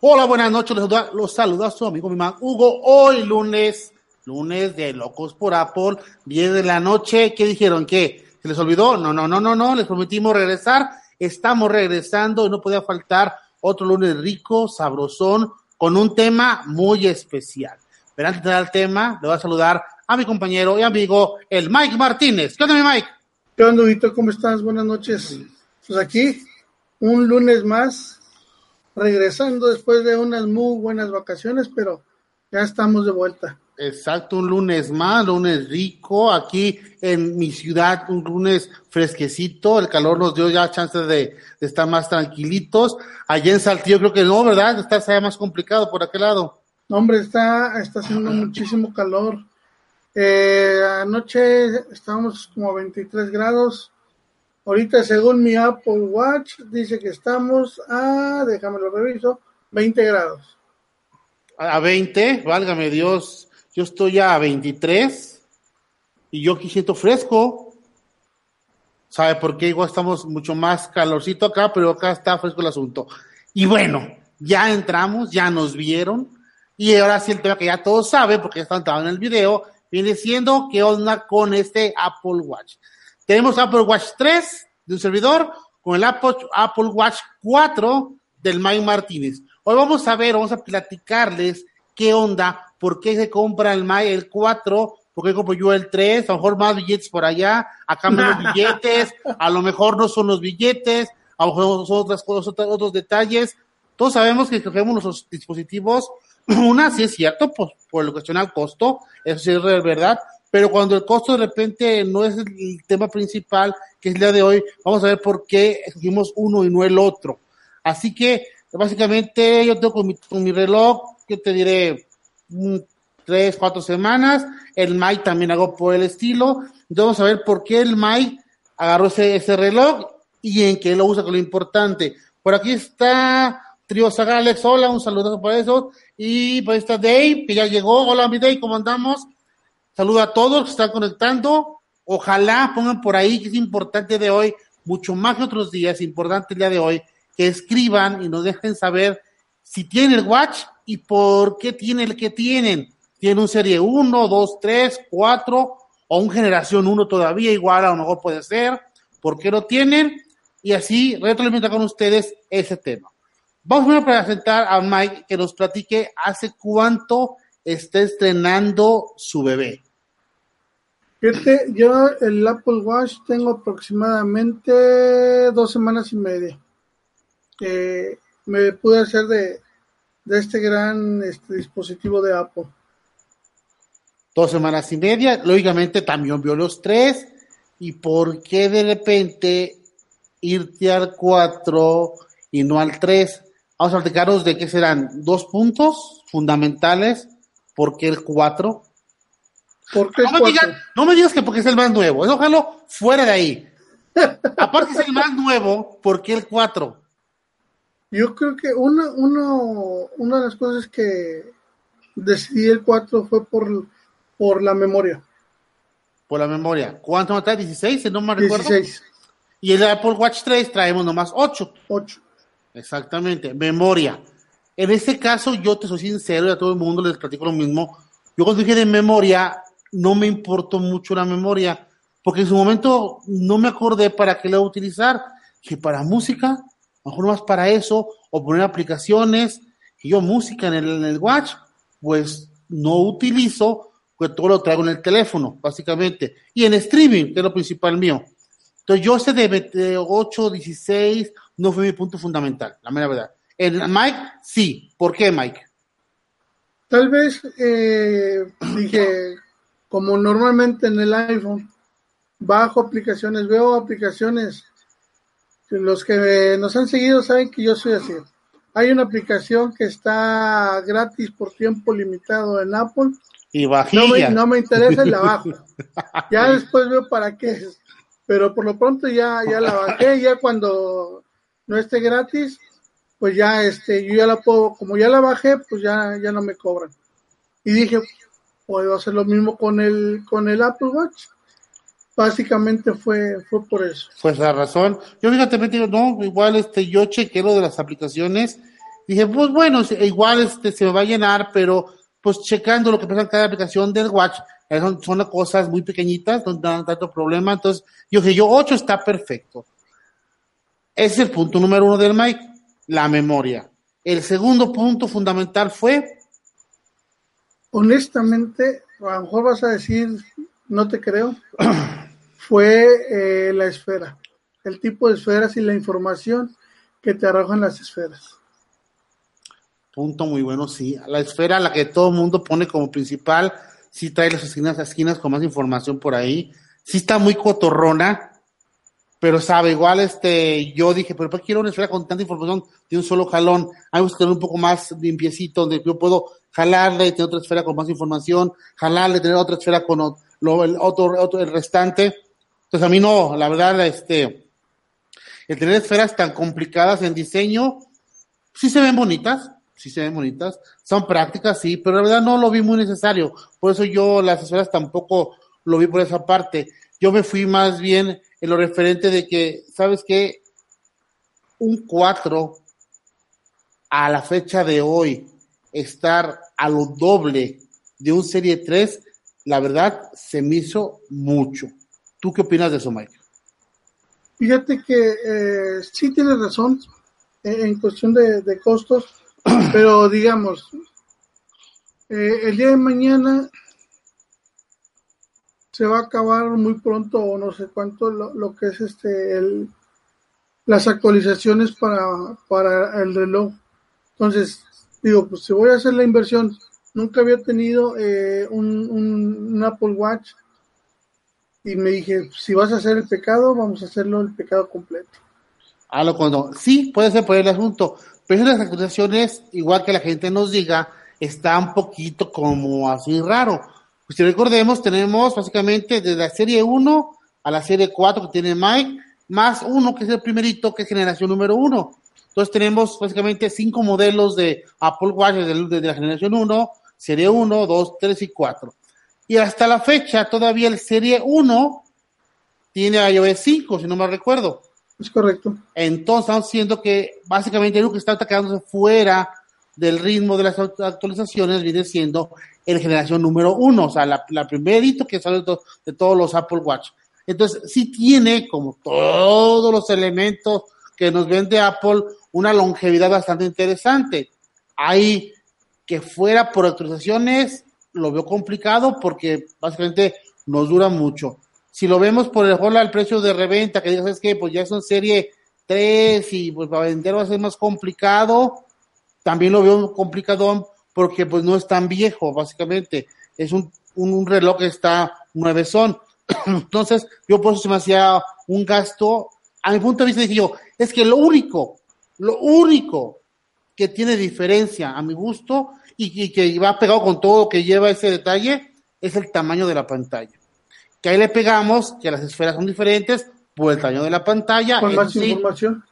Hola, buenas noches. Los saluda, su amigo mi man Hugo. Hoy lunes, lunes de Locos por Apple, 10 de la noche. ¿Qué dijeron? ¿Qué? ¿Se les olvidó? No, no, no, no, no. Les prometimos regresar. Estamos regresando y no podía faltar otro lunes rico, sabrosón, con un tema muy especial. Pero antes de dar el tema, le voy a saludar a mi compañero y amigo, el Mike Martínez. ¿Qué onda, mi Mike? ¿Qué onda, Vito? ¿Cómo estás? Buenas noches. Pues aquí, un lunes más, regresando después de unas muy buenas vacaciones, pero ya estamos de vuelta. Exacto, un lunes más, lunes rico, aquí en mi ciudad, un lunes fresquecito, el calor nos dio ya chance de, estar más tranquilitos. Allá en Saltillo creo que no, ¿verdad? Está más complicado por aquel lado. No, hombre, está, está haciendo muchísimo calor. Eh, anoche estábamos como a 23 grados, Ahorita, según mi Apple Watch, dice que estamos a, déjame lo reviso, 20 grados. A 20, válgame Dios, yo estoy a 23 y yo aquí siento fresco. ¿Sabe por qué? Igual estamos mucho más calorcito acá, pero acá está fresco el asunto. Y bueno, ya entramos, ya nos vieron. Y ahora sí el tema que ya todos saben, porque ya están en el video, viene siendo qué onda con este Apple Watch. Tenemos Apple Watch 3 de un servidor con el Apple, Watch 4 del Mike Martínez. Hoy vamos a ver, vamos a platicarles qué onda, por qué se compra el Mike el 4, por qué compro yo el 3, a lo mejor más billetes por allá, acá menos billetes, a lo mejor no son los billetes, a lo mejor son otras cosas, otros detalles. Todos sabemos que escogemos los dispositivos, una sí es cierto, pues por lo cuestión al costo, eso sí es verdad, pero cuando el costo de repente no es el tema principal, que es el día de hoy, vamos a ver por qué escogimos uno y no el otro. Así que, básicamente, yo tengo con mi, reloj, que te diré, tres, cuatro semanas, el Mai también hago por el estilo, entonces vamos a ver por qué el Mai agarró ese, ese reloj y en qué lo usa con lo importante. Por aquí está Trio Sagalex, hola, un saludo por eso, y por está Dave, que ya llegó, hola mi Dave, ¿cómo andamos? Saludo a todos que están conectando. Ojalá pongan por ahí que es importante de hoy, mucho más que otros días, importante el día de hoy, que escriban y nos dejen saber si tienen el watch y por qué tienen el que tienen. Tienen un serie 1, 2, 3, 4 o un generación 1 todavía, igual a lo mejor puede ser. ¿Por qué lo tienen? Y así retroalimentar con ustedes ese tema. Vamos a presentar a Mike que nos platique hace cuánto está estrenando su bebé. Yo el Apple Watch tengo aproximadamente dos semanas y media. me pude hacer de, este gran este, dispositivo de Apple. Dos semanas y media, lógicamente también vio los tres. ¿Y por qué de repente irte al 4 y no al 3? Vamos a platicaros de qué serán dos puntos fundamentales ¿Por qué el 4? ¿Por qué no, me digas, no me digas que porque es el más nuevo. Eso ojalá fuera de ahí. Aparte es el más nuevo, ¿por qué el 4? Yo creo que uno, uno, una de las cosas que decidí el 4 fue por, por la memoria. Por la memoria. ¿Cuánto trae? ¿16? Si no me recuerdo. 16. Y el Apple Watch 3 traemos nomás 8. 8. Exactamente. Memoria. En este caso, yo te soy sincero y a todo el mundo les platico lo mismo. Yo cuando dije de memoria, no me importó mucho la memoria, porque en su momento no me acordé para qué la utilizar, que para música, mejor más para eso, o poner aplicaciones, que yo música en el, watch, pues no utilizo, pues todo lo traigo en el teléfono, básicamente, y en streaming, que es lo principal mío. Entonces yo ese de 8, 16, no fue mi punto fundamental, la mera verdad. En Mike, sí. ¿Por qué, Mike? Tal vez eh, dije, como normalmente en el iPhone, bajo aplicaciones, veo aplicaciones los que nos han seguido saben que yo soy así. Hay una aplicación que está gratis por tiempo limitado en Apple. Y No me, no me interesa y la bajo. Ya después veo para qué es. Pero por lo pronto ya, ya la bajé. Ya cuando no esté gratis, pues ya este, yo ya la puedo, como ya la bajé, pues ya, ya no me cobran. Y dije, puedo hacer lo mismo con el, con el Apple Watch. Básicamente fue, fue por eso. Pues la razón. Yo fíjate, me digo, no, igual este, yo chequé lo de las aplicaciones. Dije, pues bueno, igual este se me va a llenar, pero pues checando lo que pasa en cada aplicación del Watch, eh, son, son cosas muy pequeñitas, no dan tanto problema. Entonces, yo dije, yo 8 está perfecto. Ese es el punto número uno del Mike, la memoria. El segundo punto fundamental fue, Honestamente, a lo mejor vas a decir, no te creo, fue eh, la esfera, el tipo de esferas y la información que te arrojan las esferas. Punto muy bueno, sí. La esfera, la que todo el mundo pone como principal, sí trae las esquinas, las esquinas con más información por ahí. Sí está muy cotorrona, pero sabe, igual este, yo dije, pero ¿para qué quiero una esfera con tanta información de un solo jalón? Me gusta tener un poco más limpiecito, donde yo puedo jalarle y tener otra esfera con más información, jalarle, tener otra esfera con lo, el otro, otro, el restante. Entonces a mí no, la verdad, este, el tener esferas tan complicadas en diseño, sí se ven bonitas, sí se ven bonitas, son prácticas, sí, pero la verdad no lo vi muy necesario. Por eso yo las esferas tampoco lo vi por esa parte. Yo me fui más bien en lo referente de que, ¿sabes qué? Un 4 a la fecha de hoy, estar a lo doble de un Serie 3, la verdad se me hizo mucho. ¿Tú qué opinas de eso, Mike? Fíjate que eh, sí tienes razón eh, en cuestión de, costos, pero digamos, eh, el día de mañana se va a acabar muy pronto o no sé cuánto lo, lo que es este el, las actualizaciones para, para el reloj. Entonces, digo, pues si voy a hacer la inversión, nunca había tenido eh, un, un, Apple Watch y me dije, si vas a hacer el pecado, vamos a hacerlo el pecado completo. Ah, lo cuando, sí, puede ser por el asunto, pero las actualizaciones, igual que la gente nos diga, está un poquito como así raro. Pues si recordemos, tenemos básicamente desde la serie 1 a la serie 4 que tiene Mike, más uno que es el primerito, que es generación número 1. Entonces tenemos básicamente cinco modelos de Apple Watch desde, desde la generación 1, serie 1, 2, 3 y 4. Y hasta la fecha, todavía el serie 1 tiene iOS 5, si no me recuerdo. Es correcto. Entonces estamos diciendo que básicamente lo que está quedándose fuera del ritmo de las actualizaciones viene siendo el generación número uno, o sea, la, la primerito que sale de, todos los Apple Watch. Entonces, sí tiene, como todos los elementos que nos vende Apple, una longevidad bastante interesante. Hay que fuera por actualizaciones, lo veo complicado porque básicamente nos dura mucho. Si lo vemos por ejemplo al precio de reventa, que digas, es que pues ya son serie 3 y pues para vender va a ser más complicado, también lo veo complicado porque pues no es tan viejo, básicamente. Es un, un, reloj que está nueve son. Entonces, yo por eso se me hacía un gasto, a mi punto de vista es que lo único, lo único que tiene diferencia a mi gusto y, y que va pegado con todo lo que lleva ese detalle es el tamaño de la pantalla. Que ahí le pegamos que las esferas son diferentes por el tamaño de la pantalla. Más sí, información.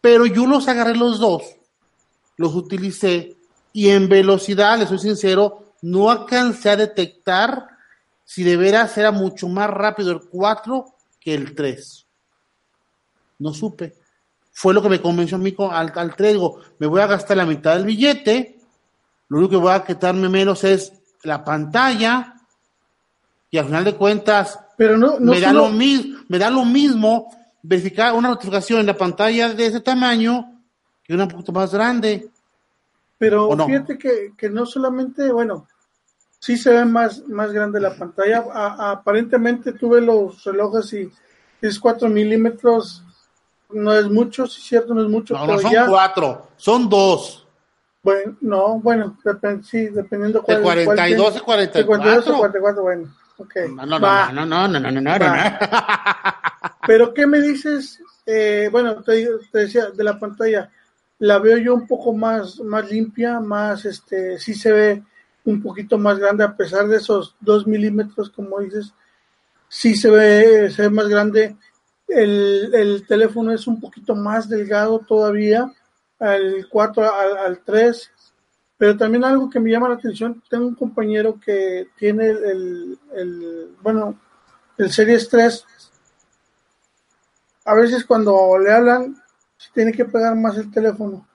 Pero yo los agarré los dos, los utilicé y en velocidad, les soy sincero, no alcancé a detectar si de veras era mucho más rápido el 4 que el 3. No supe. Fue lo que me convenció a mí al, al 3. Digo, me voy a gastar la mitad del billete. Lo único que voy a quitarme menos es la pantalla. Y al final de cuentas, Pero no, no me, da solo- lo mismo, me da lo mismo verificar una notificación en la pantalla de ese tamaño que una un poquito más grande. Pero fíjate que, que no solamente, bueno, sí se ve más, más grande la pantalla. A- a- aparentemente tuve los relojes y es 4 milímetros, no es mucho, sí es cierto, no es mucho, No, pero no son ya, cuatro, son dos. bueno, no, bueno, depende, sí, dependiendo De cuál. cuál 42 tiene. a 44. De 42 a 44, bueno, ok. No, no, no, no, no, no, no, no, no, no. Pero, ¿qué me dices? Eh, bueno, te, decía, de la pantalla, la veo yo un poco más, más limpia, más, este, sí se ve un poquito más grande, a pesar de esos dos milímetros, como dices, sí se ve, se ve más grande. El, el teléfono es un poquito más delgado todavía, al 4, al, al 3, pero también algo que me llama la atención, tengo un compañero que tiene el, el, bueno, el Series 3. A veces cuando le hablan, tiene que pegar más el teléfono.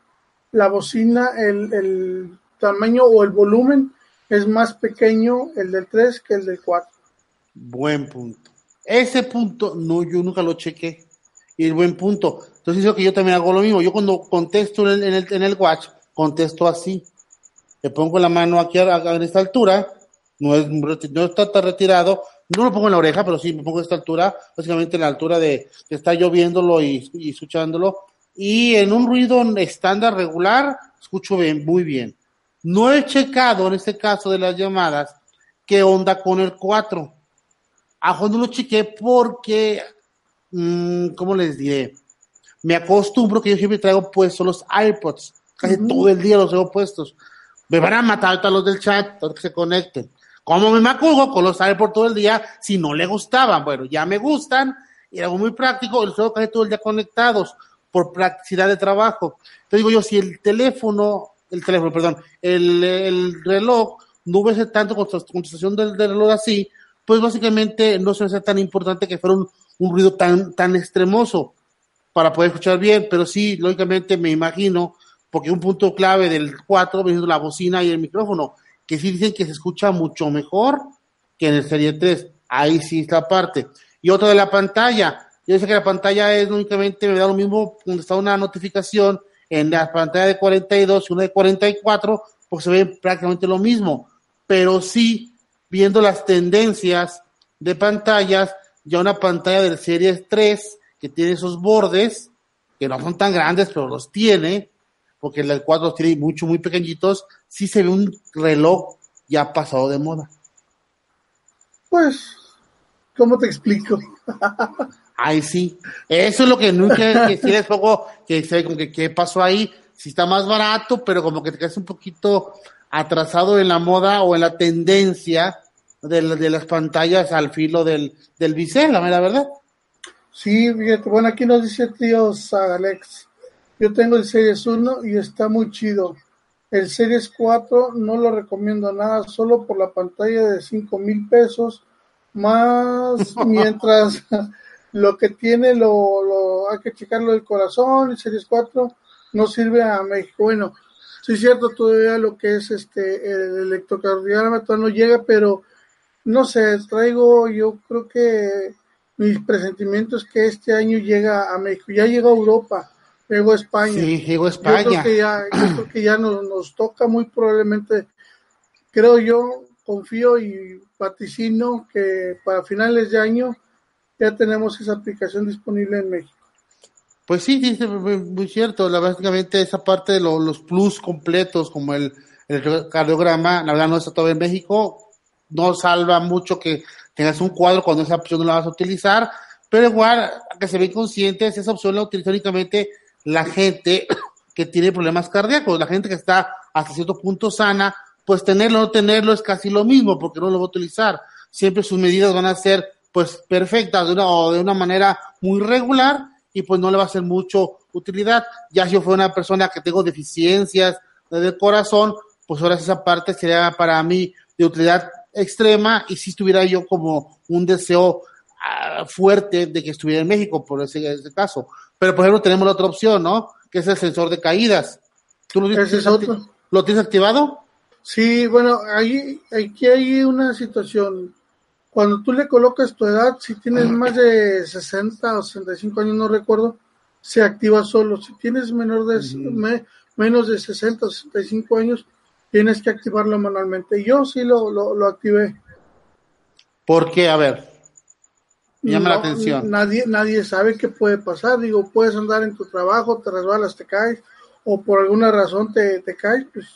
La bocina, el, el tamaño o el volumen es más pequeño el del 3 que el del 4. Buen punto. Ese punto, no, yo nunca lo chequé. Y el buen punto. Entonces, digo que yo también hago lo mismo. Yo cuando contesto en el, en el, watch, contesto así. Le pongo la mano aquí a, esta altura. No, es, no está tan retirado. No lo pongo en la oreja, pero sí me pongo a esta altura. Básicamente en la altura de que está lloviéndolo y, y escuchándolo. Y en un ruido estándar regular, escucho bien, muy bien. No he checado en este caso de las llamadas qué onda con el 4. Ajo no lo chequé porque, mmm, ¿cómo les diré? Me acostumbro que yo siempre traigo puestos los iPods. Casi todo el día los tengo puestos. Me van a matar a los del chat, todos que se conecten. Como me macugo con los iPods todo el día si no le gustaban? Bueno, ya me gustan y algo muy práctico, los tengo casi todo el día conectados por practicidad de trabajo. Te digo yo, si el teléfono el teléfono, perdón, el, el reloj no hubiese tanto contestación del, del, reloj así, pues básicamente no se hace tan importante que fuera un, ruido tan, tan extremoso para poder escuchar bien, pero sí, lógicamente me imagino, porque un punto clave del 4 viene la bocina y el micrófono, que sí dicen que se escucha mucho mejor que en el Serie 3, ahí sí está parte. Y otra de la pantalla, yo sé que la pantalla es únicamente, me da lo mismo cuando está una notificación en la pantalla de 42 y una de 44, pues se ve prácticamente lo mismo, pero sí viendo las tendencias de pantallas, ya una pantalla del Series 3 que tiene esos bordes, que no son tan grandes, pero los tiene, porque el 4 los tiene mucho, muy pequeñitos, sí se ve un reloj ya pasado de moda. Pues, ¿cómo te explico? Ay, sí. Eso es lo que nunca, que si les pongo, que sé con que qué pasó ahí. Si está más barato, pero como que te quedas un poquito atrasado en la moda o en la tendencia de, de las pantallas al filo del, del bisel, la verdad. Sí, fíjate, bueno, aquí nos dice tío Alex. Yo tengo el Series 1 y está muy chido. El Series 4 no lo recomiendo nada, solo por la pantalla de 5 mil pesos, más mientras lo que tiene lo, lo hay que checarlo del corazón, el Series 4 no sirve a México. Bueno, sí es cierto, todavía lo que es este el electrocardiograma no llega, pero no sé, traigo, yo creo que mis presentimientos que este año llega a México, ya llegó a Europa, llegó a España. Sí, llegó a España. Yo creo que ya, yo creo que ya nos, nos toca muy probablemente, creo yo, confío y vaticino que para finales de año ya tenemos esa aplicación disponible en México. Pues sí, dice muy cierto, la, básicamente esa parte de los plus completos como el, el cardiograma, la verdad no está todavía en México, no salva mucho que tengas un cuadro cuando esa opción no la vas a utilizar, pero igual que se ven conscientes, esa opción la utiliza únicamente la gente que tiene problemas cardíacos, la gente que está hasta cierto punto sana, pues tenerlo o no tenerlo es casi lo mismo porque no lo va a utilizar. Siempre sus medidas van a ser pues perfecta de una, o de una manera muy regular y pues no le va a hacer mucho utilidad. Ya si yo fuera una persona que tengo deficiencias del corazón, pues ahora esa parte sería para mí de utilidad extrema y si estuviera yo como un deseo uh, fuerte de que estuviera en México por ese, ese, caso. Pero por ejemplo tenemos la otra opción, ¿no? Que es el sensor de caídas. ¿Tú lo, ¿Ese es otro? ¿Lo tienes activado? Sí, bueno, ahí, aquí hay una situación cuando tú le colocas tu edad, si tienes más de 60 o 65 años, no recuerdo, se activa solo. Si tienes menor de, me, menos de 60 o 65 años, tienes que activarlo manualmente. Yo sí lo, lo, lo activé. ¿Por qué? A ver. Llama no, la atención. Nadie, nadie sabe qué puede pasar. Digo, puedes andar en tu trabajo, te resbalas, te caes, o por alguna razón te, te caes, pues.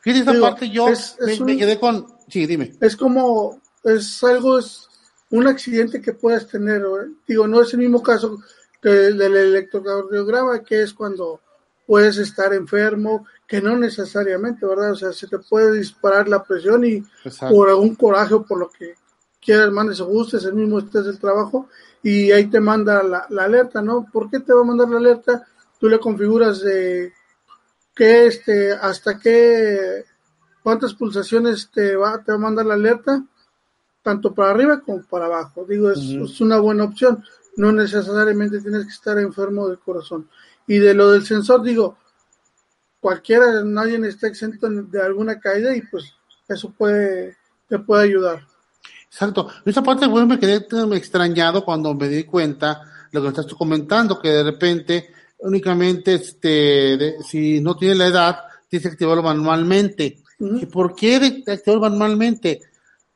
Fíjate, esta parte yo es, es me, un, me, quedé con. Sí, dime. Es como es algo, es, un accidente que puedas tener, digo, no es el mismo caso que del electrocardiograma, que es cuando puedes estar enfermo, que no necesariamente, ¿verdad? O sea, se te puede disparar la presión y por algún coraje o por lo que quieras, mandes o gustes, el mismo estés del trabajo y ahí te manda la, alerta, ¿no? ¿Por qué te va a mandar la alerta? Tú le configuras de qué, este, hasta qué, cuántas pulsaciones te va, te va a mandar la alerta, tanto para arriba como para abajo. Digo, es, es una buena opción. No necesariamente tienes que estar enfermo del corazón. Y de lo del sensor, digo, cualquiera, nadie está exento de alguna caída y pues eso puede, te puede ayudar. Exacto. Esa parte, bueno, me quedé extrañado cuando me di cuenta lo que estás tú comentando, que de repente únicamente, este, si no tiene la edad, tienes que activarlo manualmente. ¿Y por qué de activarlo manualmente?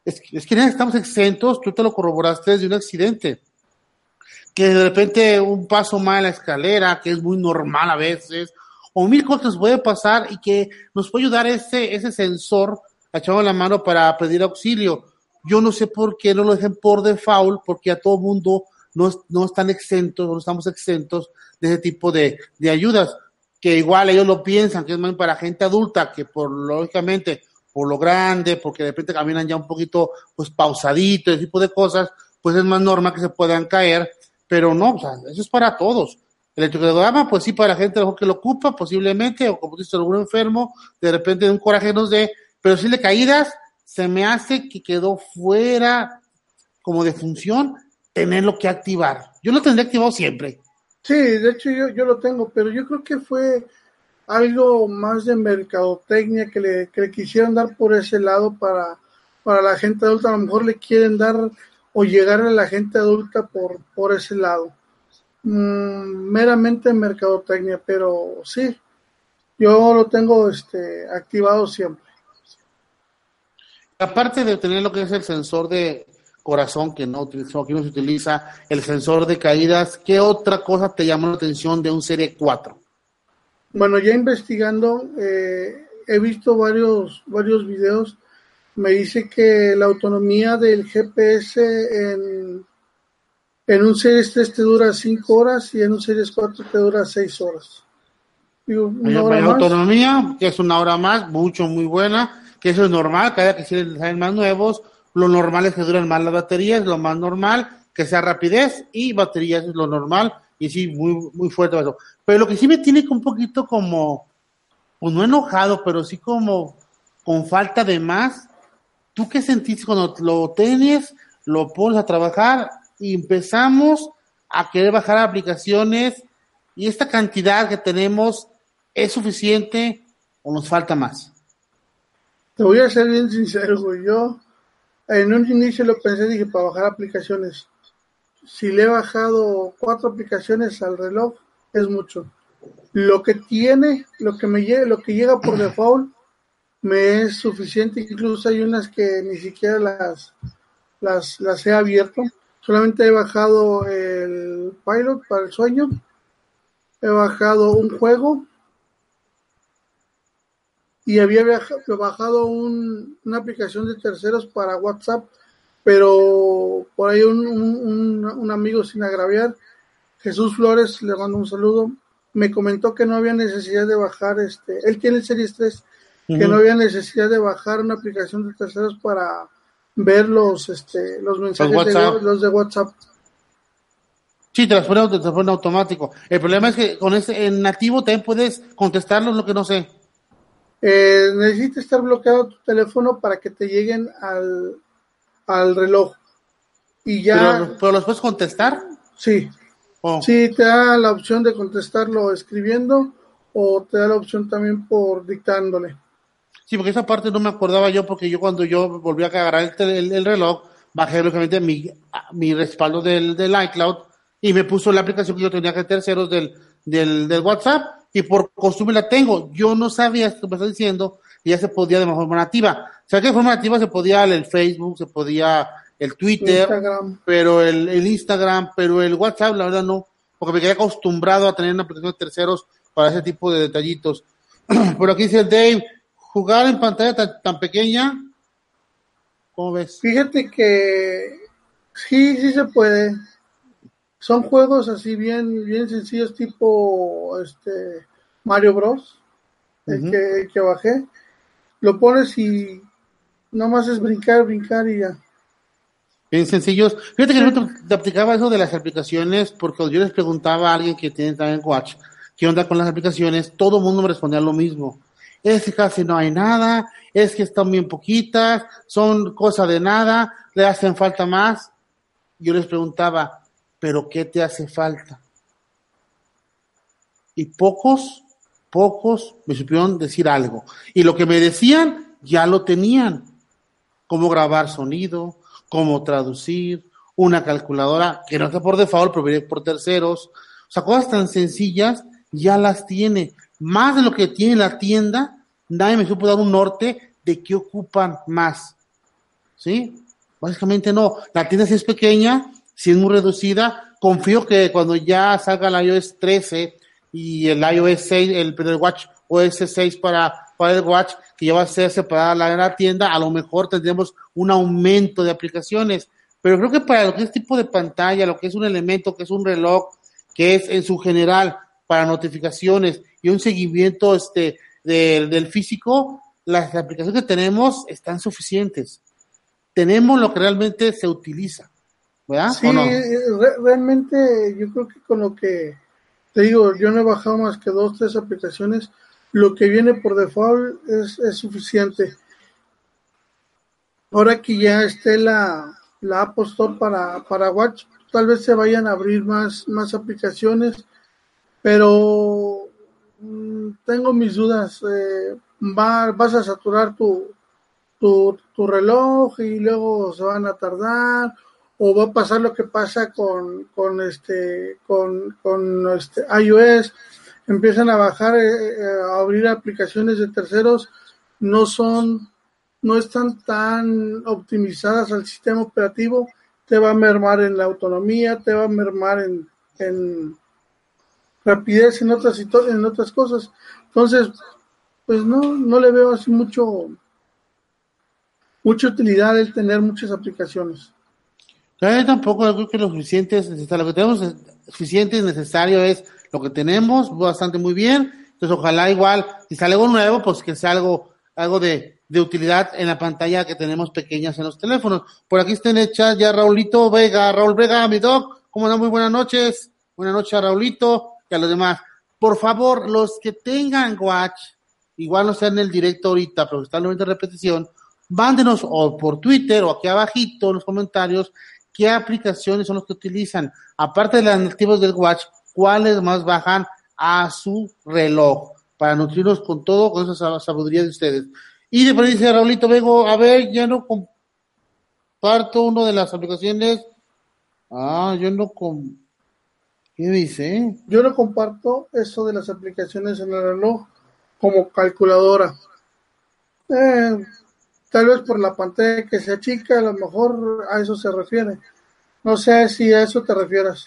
Es, es que estamos exentos, tú te lo corroboraste de un accidente. Que de repente un paso mal en la escalera, que es muy normal a veces, o mil cosas puede pasar y que nos puede ayudar ese, ese sensor echado la mano para pedir auxilio. Yo no sé por qué no lo dejen por default, porque a todo mundo no, no están exentos, no estamos exentos de ese tipo de, de ayudas, que igual ellos lo piensan, que es más para gente adulta, que por lógicamente, por lo grande, porque de repente caminan ya un poquito, pues pausadito, ese tipo de cosas, pues es más normal que se puedan caer, pero no, o sea, eso es para todos. El electrocardiograma, pues sí, para la gente que lo ocupa, posiblemente, o como dice algún enfermo, de repente de un coraje nos dé, pero si le caídas, se me hace que quedó fuera como de función tenerlo que activar. Yo lo tendré activado siempre. Sí, de hecho yo, yo lo tengo, pero yo creo que fue algo más de mercadotecnia que le, que le quisieron dar por ese lado para, para la gente adulta. A lo mejor le quieren dar o llegar a la gente adulta por, por ese lado. Mm, meramente mercadotecnia, pero sí, yo lo tengo este, activado siempre. Aparte de tener lo que es el sensor de corazón que no, aquí no se utiliza, el sensor de caídas, ¿qué otra cosa te llamó la atención de un Serie 4? Bueno, ya investigando, eh, he visto varios, varios videos, me dice que la autonomía del GPS en en un Series 3 te dura 5 horas y en un Series 4 te dura 6 horas. Digo, una hora más. autonomía, que es una hora más, mucho, muy buena, que eso es normal, cada vez que salen más nuevos, lo normal es que duren más las baterías, lo más normal, que sea rapidez y baterías es lo normal, y sí, muy, muy fuerte eso. Pero lo que sí me tiene un poquito como, pues no enojado, pero sí como con falta de más, ¿tú qué sentiste cuando lo tienes, lo pones a trabajar y empezamos a querer bajar aplicaciones y esta cantidad que tenemos es suficiente o nos falta más? Te voy a ser bien sincero, güey. Yo en un inicio lo pensé, dije, para bajar aplicaciones. Si le he bajado cuatro aplicaciones al reloj, es mucho. Lo que tiene, lo que me llega, lo que llega por default, me es suficiente. Incluso hay unas que ni siquiera las, las, las he abierto. Solamente he bajado el Pilot para el sueño. He bajado un juego. Y había bajado una aplicación de terceros para WhatsApp. Pero por ahí un, amigo sin agraviar, Jesús Flores, le mando un saludo, me comentó que no había necesidad de bajar, este, él tiene el Series 3, que no había necesidad de bajar una aplicación de terceros para ver los, este, los mensajes de, los de WhatsApp. Sí, te los pone, te automático. El problema es que con ese, en nativo también puedes contestarlos, lo que no sé. Eh, necesitas estar bloqueado tu teléfono para que te lleguen al, al reloj. Y ya. ¿Pero, los puedes contestar? Sí. Oh. Sí, te da la opción de contestarlo escribiendo o te da la opción también por dictándole. Sí, porque esa parte no me acordaba yo, porque yo cuando yo volví a agarrar el, reloj, bajé lógicamente mi, mi respaldo del, del, iCloud y me puso la aplicación que yo tenía que terceros del, del, del WhatsApp y por costumbre la tengo. Yo no sabía esto que me está diciendo y ya se podía de forma nativa. O sea, que de forma nativa se podía el Facebook, se podía el Twitter, pero el, el Instagram, pero el WhatsApp, la verdad no, porque me quedé acostumbrado a tener una aplicación de terceros para ese tipo de detallitos. Por aquí dice el Dave, jugar en pantalla tan, pequeña, ¿cómo ves? Fíjate que Sí, sí se puede. Son juegos así bien, bien sencillos, tipo este Mario Bros. El, que, que bajé. Lo pones y nomás es brincar, brincar y ya. Bien sencillos. Fíjate que yo te aplicaba eso de las aplicaciones porque yo les preguntaba a alguien que tiene también Watch qué onda con las aplicaciones. Todo el mundo me respondía lo mismo. Es que casi no hay nada, es que están bien poquitas, son cosas de nada, le hacen falta más. Yo les preguntaba, ¿pero qué te hace falta? Y pocos, pocos me supieron decir algo. Y lo que me decían, ya lo tenían. Cómo grabar sonido, cómo traducir, una calculadora que no está por default, pero por terceros. O sea, cosas tan sencillas ya las tiene. Más de lo que tiene la tienda, nadie me supo dar un norte de qué ocupan más. ¿Sí? Básicamente no. La tienda sí es pequeña, sí es muy reducida. Confío que cuando ya salga el iOS 13 y el iOS 6, el, el Watch OS 6 para, para el Watch, que ya va a ser separada la, la tienda, a lo mejor tendremos un aumento de aplicaciones. Pero creo que para lo que es tipo de pantalla, lo que es un elemento, que es un reloj, que es en su general para notificaciones y un seguimiento este, del físico, las aplicaciones que tenemos están suficientes tenemos lo que realmente se utiliza. ¿verdad? Sí, realmente yo creo que con lo que te digo, yo no he bajado más que dos, tres aplicaciones, lo que viene por default es, es suficiente. Ahora que ya esté la, la App Store para, para Watch, tal vez se vayan a abrir más, más aplicaciones, pero mm, tengo mis dudas. Eh, va, vas a saturar tu, tu, reloj y luego se van a tardar o va a pasar lo que pasa con, con este con, este iOS empiezan a bajar eh, eh, a abrir aplicaciones de terceros no son no están tan optimizadas al sistema operativo te va a mermar en la autonomía te va a mermar en rapidez en otras en otras cosas entonces pues no no le veo así mucho mucha utilidad el tener muchas aplicaciones. Yo tampoco creo que lo suficiente es Lo que tenemos es suficiente y necesario es lo que tenemos, bastante muy bien. Entonces, ojalá igual, si sale algo nuevo, pues que sea algo, algo de, de utilidad en la pantalla que tenemos pequeñas en los teléfonos. Por aquí está en el chat ya Raulito Vega, Raúl Vega, mi doc, ¿cómo están? Muy buenas noches. Buenas noches Raulito a los demás. Por favor, los que tengan Watch, igual no sean en el directo ahorita, pero están en repetición, Mándenos o por Twitter o aquí abajito en los comentarios qué aplicaciones son los que utilizan. Aparte de las nativas del Watch, cuáles más bajan a su reloj para nutrirnos con todo, con esa sabiduría de ustedes. Y después dice Raulito Vego, a ver, ya no comparto una de las aplicaciones. Ah, yo no con ¿Qué dice? Yo no comparto eso de las aplicaciones en el reloj como calculadora. Eh, tal vez por la pantalla que se achica, a lo mejor a eso se refiere. No sé si a eso te refieres.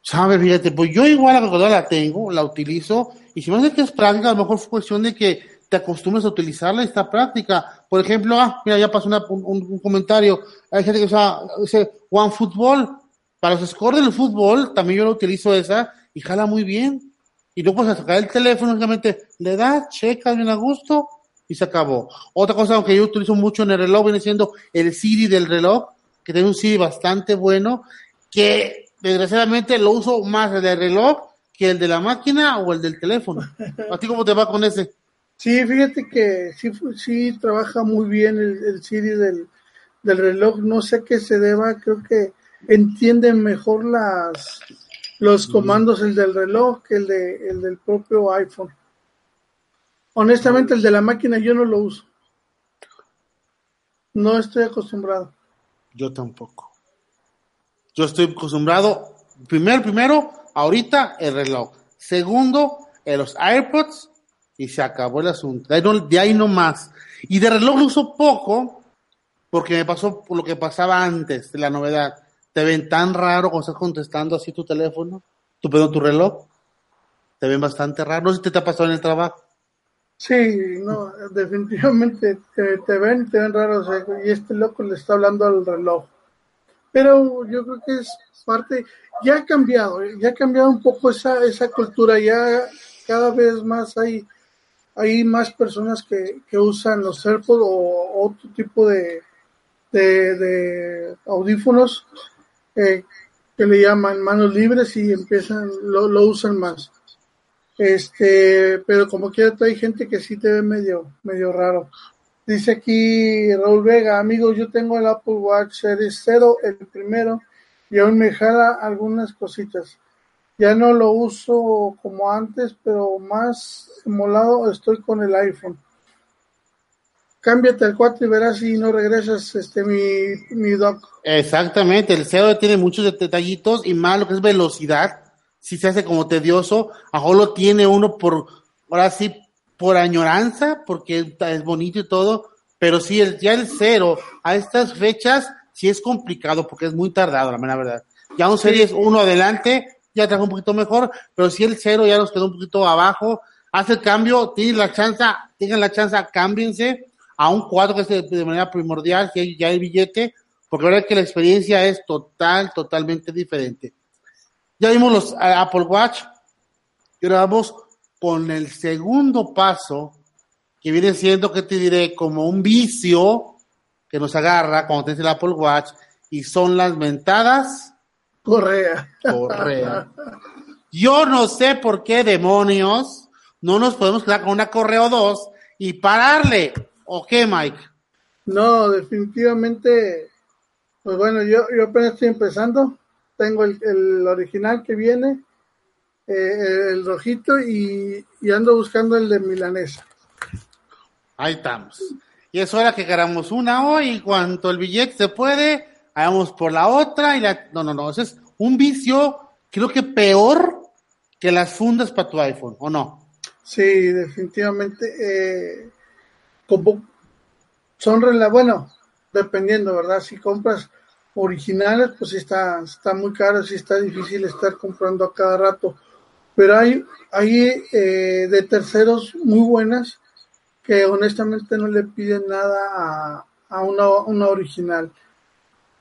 Sabes, fíjate, pues yo igual la calculadora la tengo, la utilizo, y si me hace que es práctica, a lo mejor fue cuestión de que te acostumbres a utilizarla esta práctica. Por ejemplo, ah, mira, ya pasó un, comentario, hay gente que usa, dice, One Football, para los scores del fútbol, también yo lo utilizo esa, y jala muy bien. Y luego a sacar el teléfono, únicamente le das, checa bien a gusto, y se acabó. Otra cosa que yo utilizo mucho en el reloj viene siendo el Siri del reloj, que tiene un Siri bastante bueno, que desgraciadamente lo uso más el reloj que el de la máquina o el del teléfono. ¿A ti cómo te va con ese? Sí, fíjate que sí, sí trabaja muy bien el, Siri del, del reloj. No sé qué se deba, creo que entiende mejor las los comandos el del reloj que el, de, el del propio iPhone. Honestamente, el de la máquina yo no lo uso. No estoy acostumbrado. Yo tampoco. Yo estoy acostumbrado, primero, primero, ahorita el reloj. Segundo, en los AirPods y se acabó el asunto. De ahí, no, de ahí no más. Y de reloj lo uso poco porque me pasó por lo que pasaba antes de la novedad. Te ven tan raro cuando estás contestando así tu teléfono, tu, perdón, tu reloj. Te ven bastante raro. No sé si te ha pasado en el trabajo. Sí, no, definitivamente te, ven, te ven raro, y este loco le está hablando al reloj. pero yo creo que es parte, ya ha cambiado, ya ha cambiado un poco esa, esa cultura, ya cada vez más hay, hay más personas que, que usan los AirPods o otro tipo de, de, audífonos que le llaman manos libres y empiezan, lo, lo usan más. Este, pero como quiera, hay gente que sí te ve medio, medio raro. Dice aquí Raúl Vega, amigos, yo tengo el Apple Watch Series 0, el primero, y aún me jala algunas cositas. Ya no lo uso como antes, pero más molado estoy con el iPhone. Cámbiate al 4 y verás si no regresas este mi, mi doc. Exactamente, el 0 tiene muchos detallitos y más lo que es velocidad si se hace como tedioso, a lo tiene uno por, ahora sí, por añoranza, porque es bonito y todo, pero sí, el, ya el cero, a estas fechas, sí es complicado, porque es muy tardado, la verdad. Ya un series uno adelante, ya trajo un poquito mejor, pero si el cero ya nos quedó un poquito abajo, hace el cambio, tienen la chance, tengan la chance, cámbiense a un 4 que es de, manera primordial, hay ya el billete, porque la verdad que la experiencia es total, totalmente diferente. Ya vimos los Apple Watch y ahora vamos con el segundo paso, que viene siendo, que te diré, como un vicio que nos agarra cuando tienes el Apple Watch y son las mentadas. Correa. Correa. Yo no sé por qué demonios no nos podemos quedar con una correa o dos y pararle. ¿O qué, Mike? No, definitivamente. Pues bueno, yo, yo apenas estoy empezando tengo el, original que viene, eh, el rojito, y, ando buscando el de milanesa. Ahí estamos. Y es hora que queramos una hoy, y cuanto el billete se puede, hagamos por la otra, y la... No, no, no, eso es un vicio, creo que peor que las fundas para tu iPhone, ¿o no? Sí, definitivamente. Eh, como son, bueno, dependiendo, ¿verdad? Si compras originales, pues está, está muy caro, sí está difícil estar comprando a cada rato. Pero hay, hay eh, de terceros muy buenas que honestamente no le piden nada a, a una, una original.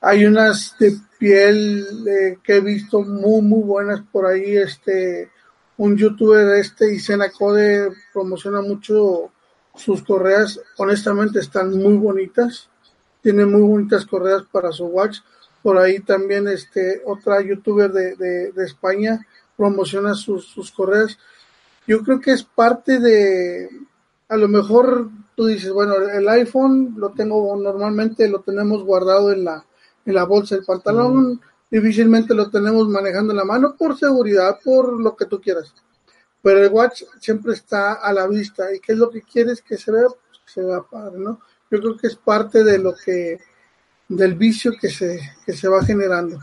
Hay unas de piel eh, que he visto muy, muy buenas por ahí. Este, un youtuber este y Code promociona mucho sus correas. Honestamente están muy bonitas tiene muy bonitas correas para su watch. Por ahí también este otra youtuber de, de, España promociona sus, sus correas. Yo creo que es parte de, a lo mejor tú dices, bueno, el iPhone lo tengo normalmente, lo tenemos guardado en la, en la bolsa del pantalón, difícilmente lo tenemos manejando en la mano por seguridad, por lo que tú quieras. Pero el watch siempre está a la vista y qué es lo que quieres que se vea, pues que se vea padre, ¿no? yo creo que es parte de lo que, del vicio que se, que se va generando.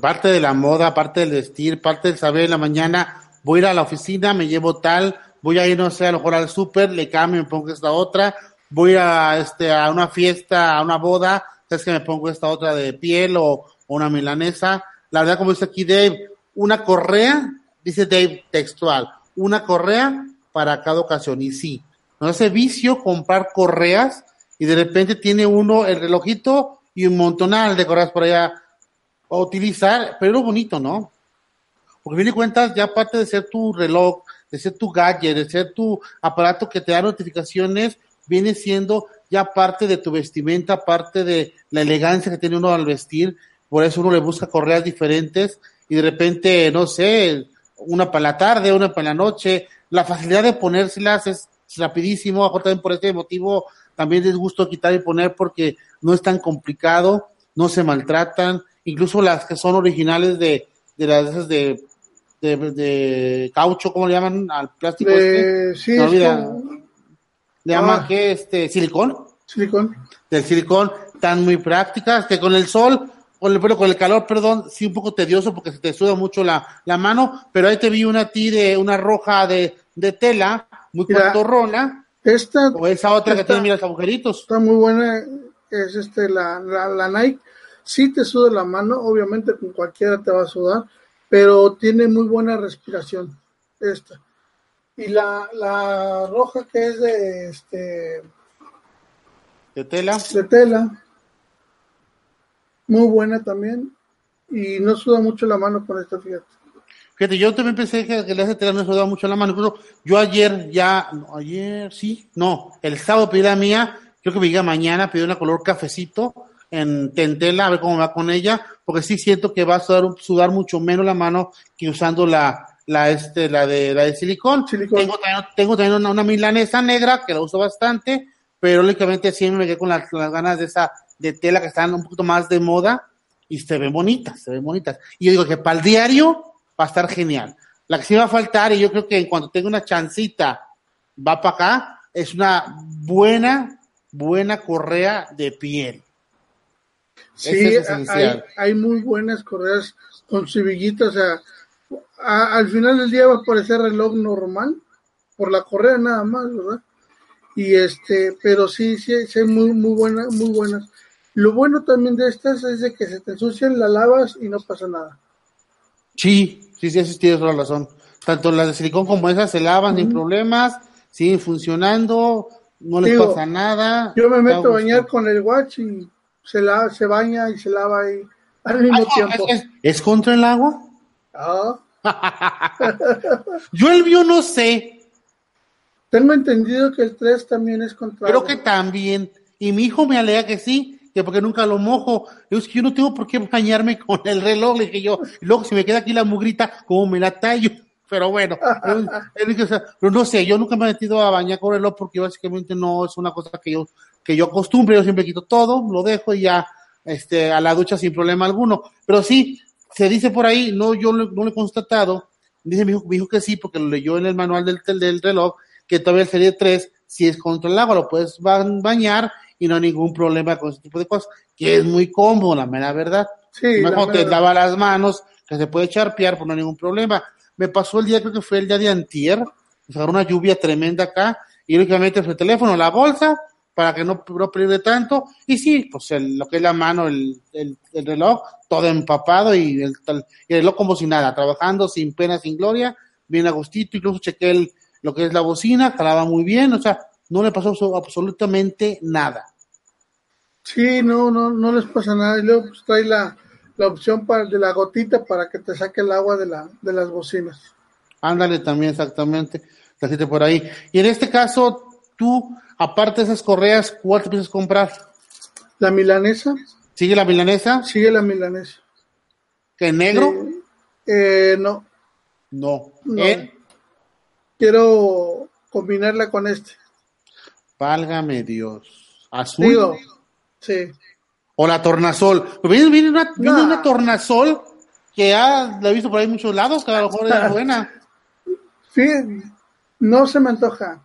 Parte de la moda, parte del vestir, parte del saber en la mañana, voy a ir a la oficina, me llevo tal, voy a ir, no sé, a lo mejor al súper, le cambio, me pongo esta otra, voy a, este, a una fiesta, a una boda, sabes que me pongo esta otra de piel o, una milanesa. La verdad, como dice aquí Dave, una correa, dice Dave textual, una correa para cada ocasión. Y sí, no ese vicio comprar correas y de repente tiene uno el relojito y un montonal de correas por allá a utilizar, pero bonito, ¿no? Porque viene cuentas, ya aparte de ser tu reloj, de ser tu gadget, de ser tu aparato que te da notificaciones, viene siendo ya parte de tu vestimenta, parte de la elegancia que tiene uno al vestir, por eso uno le busca correas diferentes y de repente, no sé, una para la tarde, una para la noche, la facilidad de ponérselas es rapidísimo, a también por este motivo también les gusto quitar y poner porque no es tan complicado, no se maltratan, incluso las que son originales de, de las esas de, de, caucho, ¿cómo le llaman al plástico? este? Sí, no, Le llaman ah. que este silicón. Silicón. Del silicón, tan muy prácticas que con el sol, con el, con el calor, perdón, sí un poco tedioso porque se te suda mucho la, la mano, pero ahí te vi una ti de una roja de, de tela, muy cortorrona, esta, o esa otra que tiene, mira, agujeritos. Está muy buena, es este, la, la, Nike. Sí te suda la mano, obviamente con cualquiera te va a sudar, pero tiene muy buena respiración, esta. Y la, la roja que es de, este... De tela. De tela. Muy buena también. Y no suda mucho la mano con esta, fíjate. Fíjate, yo también pensé que, que hace tela no sudaba mucho la mano. Incluso yo ayer ya, no, ayer sí, no, el sábado pedí la mía, creo que me llega mañana, pedí una color cafecito en tentela, a ver cómo va con ella, porque sí siento que va a sudar, sudar mucho menos la mano que usando la, la, este, la de, la de silicón. Silicón. Tengo también, tengo también una, una milanesa negra que la uso bastante, pero lógicamente siempre me quedé con las, las ganas de esa, de tela que están un poquito más de moda y se ven bonitas, se ven bonitas. Y yo digo que para el diario va a estar genial. La que sí va a faltar, y yo creo que en cuanto tenga una chancita, va para acá, es una buena, buena correa de piel. Sí, es hay, hay muy buenas correas con su villita, o sea, a- al final del día va a parecer reloj normal, por la correa nada más, ¿verdad? Y este, pero sí, sí, sí muy, muy buenas, muy buenas. Lo bueno también de estas es de que se te ensucian, la lavas y no pasa nada. Sí, sí, sí, sí, tienes toda la razón. Tanto las de silicón como esas se lavan sin problemas, siguen funcionando, no les Digo, pasa nada. Yo me meto a bañar con el watch y se, la, se baña y se lava ahí al mismo Ah, tiempo. ¿es, es- es contra el agua? Ah, Yo el mío no sé, tengo entendido que el 3 también es contra creo agua. que también. Y mi hijo me alega que sí, que porque nunca lo mojo. Yo es que yo no tengo por qué bañarme con el reloj, le dije yo. Y luego si me queda aquí la mugrita, ¿cómo me la tallo? Pero bueno, pero no sé, yo nunca me he metido a bañar con el reloj porque básicamente no es una cosa que yo, que yo acostumbre, yo siempre quito todo, lo dejo y ya, este, a la ducha sin problema alguno. Pero sí, se dice por ahí, no, yo no lo he constatado, dice mi hijo, mi hijo que sí, porque lo leyó en el manual del, del reloj, que todavía el serie 3, si es contra el agua, lo puedes ba- bañar y no hay ningún problema con ese tipo de cosas, que es muy cómodo, la mera verdad. Sí, la Mejor te lava las manos, que se puede charpear, pues no hay ningún problema. Me pasó el día, creo que fue el día de antier, se agarró una lluvia tremenda acá, y únicamente fue el teléfono, la bolsa, para que no, no pierde tanto, y sí, pues el- lo que es la mano, el, el, el reloj, todo empapado, y el, y el reloj como si nada, trabajando sin pena, sin gloria, bien a gustito, incluso chequé el, lo que es la bocina, jalaba muy bien, o sea, no le pasó abso- absolutamente nada. Sí, no, no, no les pasa nada. Y luego pues, trae la, la opción para, de la gotita para que te saque el agua de, la, de las bocinas. Ándale también, exactamente. La gente por ahí. Y en este caso, tú, aparte de esas correas, ¿cuál te piensas comprar? La milanesa, ¿Sigue la milanesa? sigue la milanesa. ¿Que negro? Eh, eh, no, No. No. ¿Eh? quiero combinarla con este. Válgame Dios. ¿Azul? Digo, sí. ¿O la tornasol? Viene, viene una, viene una tornasol que ya la he visto por ahí en muchos lados, que a lo mejor es buena. Sí, no se me antoja.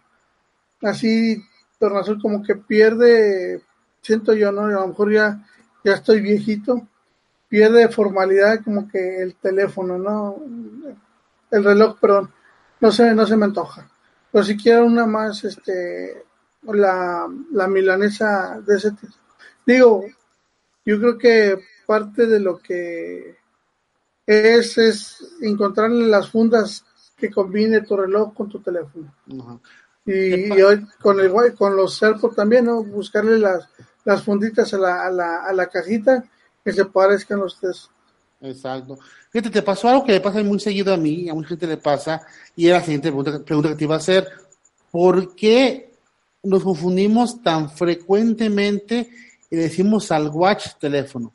Así, tornasol como que pierde, siento yo, ¿no? A lo mejor ya, ya estoy viejito, pierde formalidad como que el teléfono, ¿no? El reloj, perdón. No se, no se me antoja. Pero si quiero una más, este, la, la milanesa de ese tipo. Digo, yo creo que parte de lo que es, es encontrarle las fundas que combine tu reloj con tu teléfono. Ajá. Y, y hoy con el guay- con los AirPods también, ¿no? Buscarle las, las funditas a la, a, la, a la cajita que se parezcan los tres. Exacto. Fíjate, te pasó algo que le pasa muy seguido a mí, a mucha gente le pasa, y era la siguiente pregunta, pregunta que te iba a hacer. ¿Por qué nos confundimos tan frecuentemente y decimos al watch teléfono?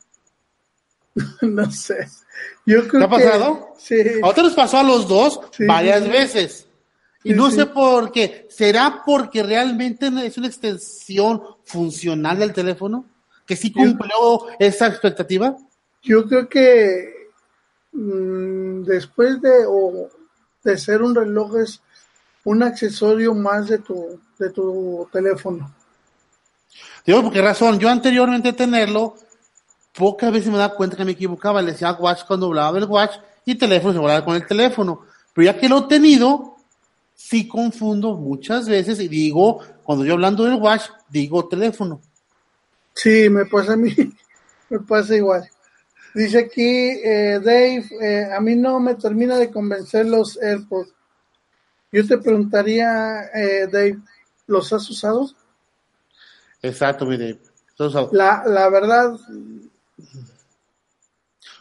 no sé. Yo creo ¿Te ha que- pasado? Sí. Ahorita nos pasó a los dos Sí, varias sí, veces. Y no sé por qué. ¿Será porque realmente es una extensión funcional del teléfono? ¿Que sí cumplió esa expectativa? Yo creo que mm, después de, o, de ser un reloj es un accesorio más de tu, de tu teléfono. Digo, ¿por qué razón? Yo anteriormente tenerlo, pocas veces me daba cuenta que me equivocaba. Le decía watch cuando hablaba del watch y teléfono se volaba con el teléfono. Pero ya que lo he tenido, sí confundo muchas veces y digo, cuando yo hablando del watch, digo teléfono. Sí, me pasa a mí, me pasa igual. Dice aquí eh, Dave, eh, a mí no me termina de convencer los AirPods. Yo te preguntaría, eh, Dave, ¿los has usado? Exacto, mire. Entonces, La, la verdad,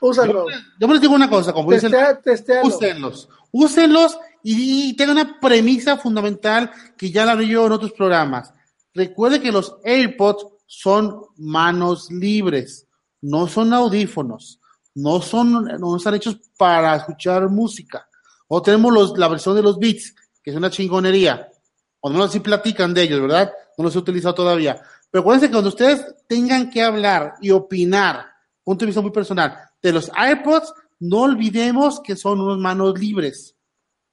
Úsalo. Yo, yo les digo una cosa, como dicen, Testea, úsenlos, úsenlos y, y tengan una premisa fundamental que ya la vi yo en otros programas. Recuerde que los AirPods son manos libres, no son audífonos, no son, no están hechos para escuchar música. O tenemos los, la versión de los Beats, que es una chingonería. O no así platican de ellos, ¿verdad? No los he utilizado todavía. Pero acuérdense que cuando ustedes tengan que hablar y opinar, punto de vista muy personal, de los AirPods, no olvidemos que son unos manos libres.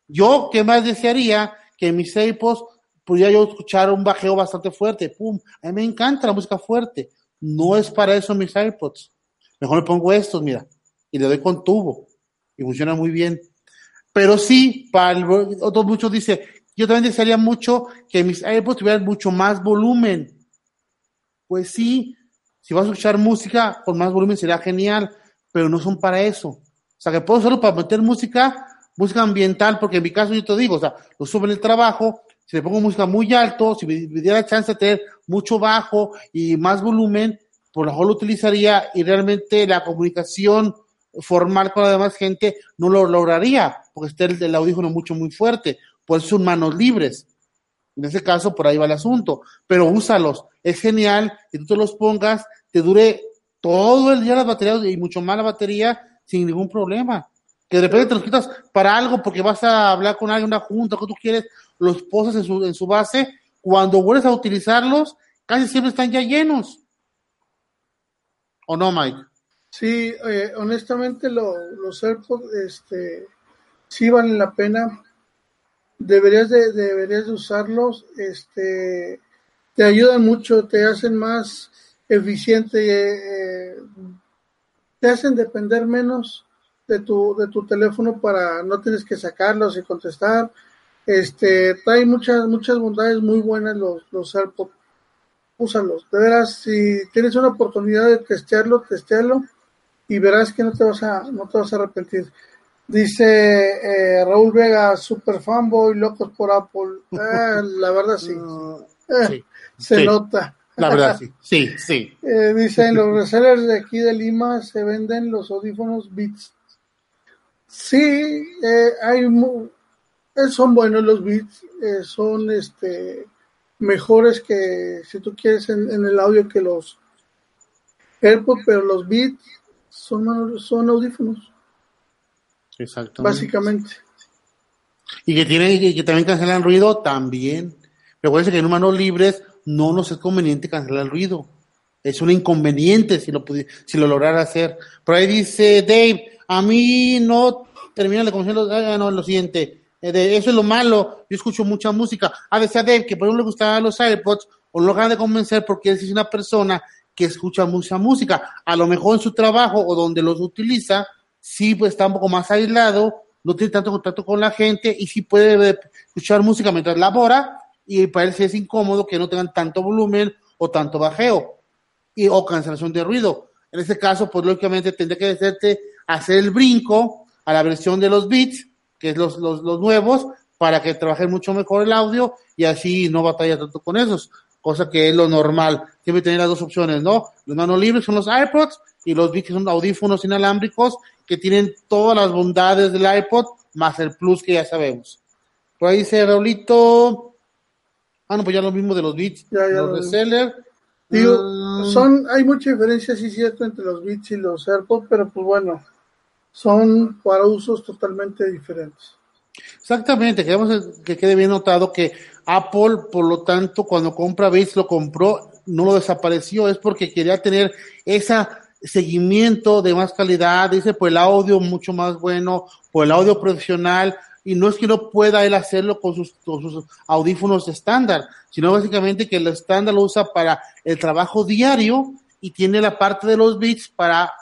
Yo, ¿qué más desearía? Que mis AirPods pudiera yo escuchar un bajeo bastante fuerte. Pum, a mí me encanta la música fuerte. No es para eso mis AirPods. Mejor me pongo estos, mira, y le doy con tubo. Y funciona muy bien. Pero sí, para el, otros muchos dice, yo también desearía mucho que mis AirPods tuvieran mucho más volumen. Pues sí, si vas a escuchar música con más volumen sería genial, pero no son para eso. O sea, que puedo solo para meter música, música ambiental, porque en mi caso yo te digo, o sea, lo subo en el trabajo, si le pongo música muy alto, si me, me diera chance de tener mucho bajo y más volumen, por lo mejor lo utilizaría y realmente la comunicación formal con la demás gente no lo lograría, porque está el, el audífono mucho, muy fuerte. Por eso son manos libres. En ese caso, por ahí va el asunto. Pero úsalos. Es genial que tú te los pongas, te dure todo el día las baterías y mucho más la batería sin ningún problema. Que de repente te los quitas para algo porque vas a hablar con alguien, una junta, que tú quieres, los posas en su, en su base. Cuando vuelves a utilizarlos, casi siempre están ya llenos. ¿O no, Mike? Sí, eh, honestamente lo- los AirPods este, sí valen la pena. Deberías de, deberías de usarlos. Este, te ayudan mucho, te hacen más eficiente, eh, te hacen depender menos de tu, de tu teléfono para no tienes que sacarlos y contestar. Este, trae muchas, muchas bondades muy buenas los, los AirPods. Úsalos. De veras, si tienes una oportunidad de testearlo, testealo y verás que no te vas a, no te vas a arrepentir. Dice eh, Raúl Vega, super fanboy, locos por Apple. Ah, la verdad sí, Eh, Sí, se sí. nota. la verdad sí. Sí, sí. Eh, dice, en los resellers de aquí de Lima se venden los audífonos Beats. Sí, eh, hay mu- eh, son buenos los Beats, eh, son este mejores que si tú quieres en, en el audio que los AirPods, pero los Beats son, son audífonos, Exactamente. básicamente. Y que tienen, y que también cancelan ruido, también. Recuerden que en manos libres no nos es conveniente cancelar el ruido. Es un inconveniente si lo si lo lograra hacer. Por ahí dice Dave, a mí no termina la conversación, ah, no, lo siguiente. eh, de- eso es lo malo, yo escucho mucha música. A veces a Dave, que por ejemplo le gustaban los AirPods, o lo de convencer porque él es una persona que escucha mucha música. A lo mejor en su trabajo o donde los utiliza, sí pues está un poco más aislado, no tiene tanto contacto con la gente y sí puede escuchar música mientras labora y para él sí es incómodo que no tengan tanto volumen o tanto bajeo y, o cancelación de ruido. En ese caso, pues lógicamente tendría que hacerte hacer el brinco a la versión de los beats, que es los, los, nuevos, para que trabaje mucho mejor el audio y así no batalla tanto con esos, cosa que es lo normal. Siempre tener las dos opciones, ¿no? Los manos libres son los iPods y los beats son audífonos inalámbricos que tienen todas las bondades del iPod más el plus que ya sabemos. Por ahí dice Raulito, ah, no, pues ya lo mismo de los beats, Ya, ya los lo- reseller. Digo, Mm, son, hay mucha diferencia, sí, cierto, entre los Beats y los AirPods, pero pues bueno, son para usos totalmente diferentes. Exactamente, queremos que quede bien notado que Apple, por lo tanto, cuando compra Beats lo compró, no lo desapareció, es porque quería tener ese seguimiento de más calidad, dice, pues el audio mucho más bueno, por el audio profesional, y no es que no pueda él hacerlo con sus, sus audífonos estándar, sino básicamente que el estándar lo usa para el trabajo diario y tiene la parte de los Beats para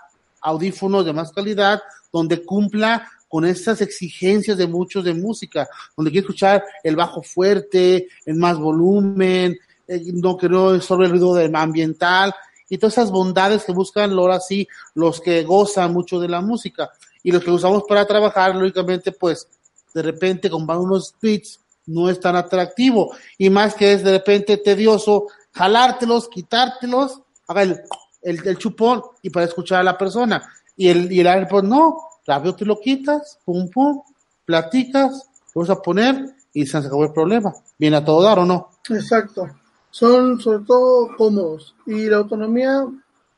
audífonos de más calidad, donde cumpla con estas exigencias de muchos de música, donde quiere escuchar el bajo fuerte, el más volumen, eh, no que no sobre el ruido ambiental y todas esas bondades que buscan ahora sí los que gozan mucho de la música y los que usamos para trabajar, lógicamente, pues de repente comprar unos beats no es tan atractivo y más que es de repente tedioso jalártelos, quitártelos, haga el, el, el chupón y para escuchar a la persona Y el, y el AirPod no, rápido te lo quitas, pum, pum, platicas, lo vas a poner y se acabó el problema. ¿Viene a todo dar o no? Exacto. Son sobre todo cómodos y la autonomía,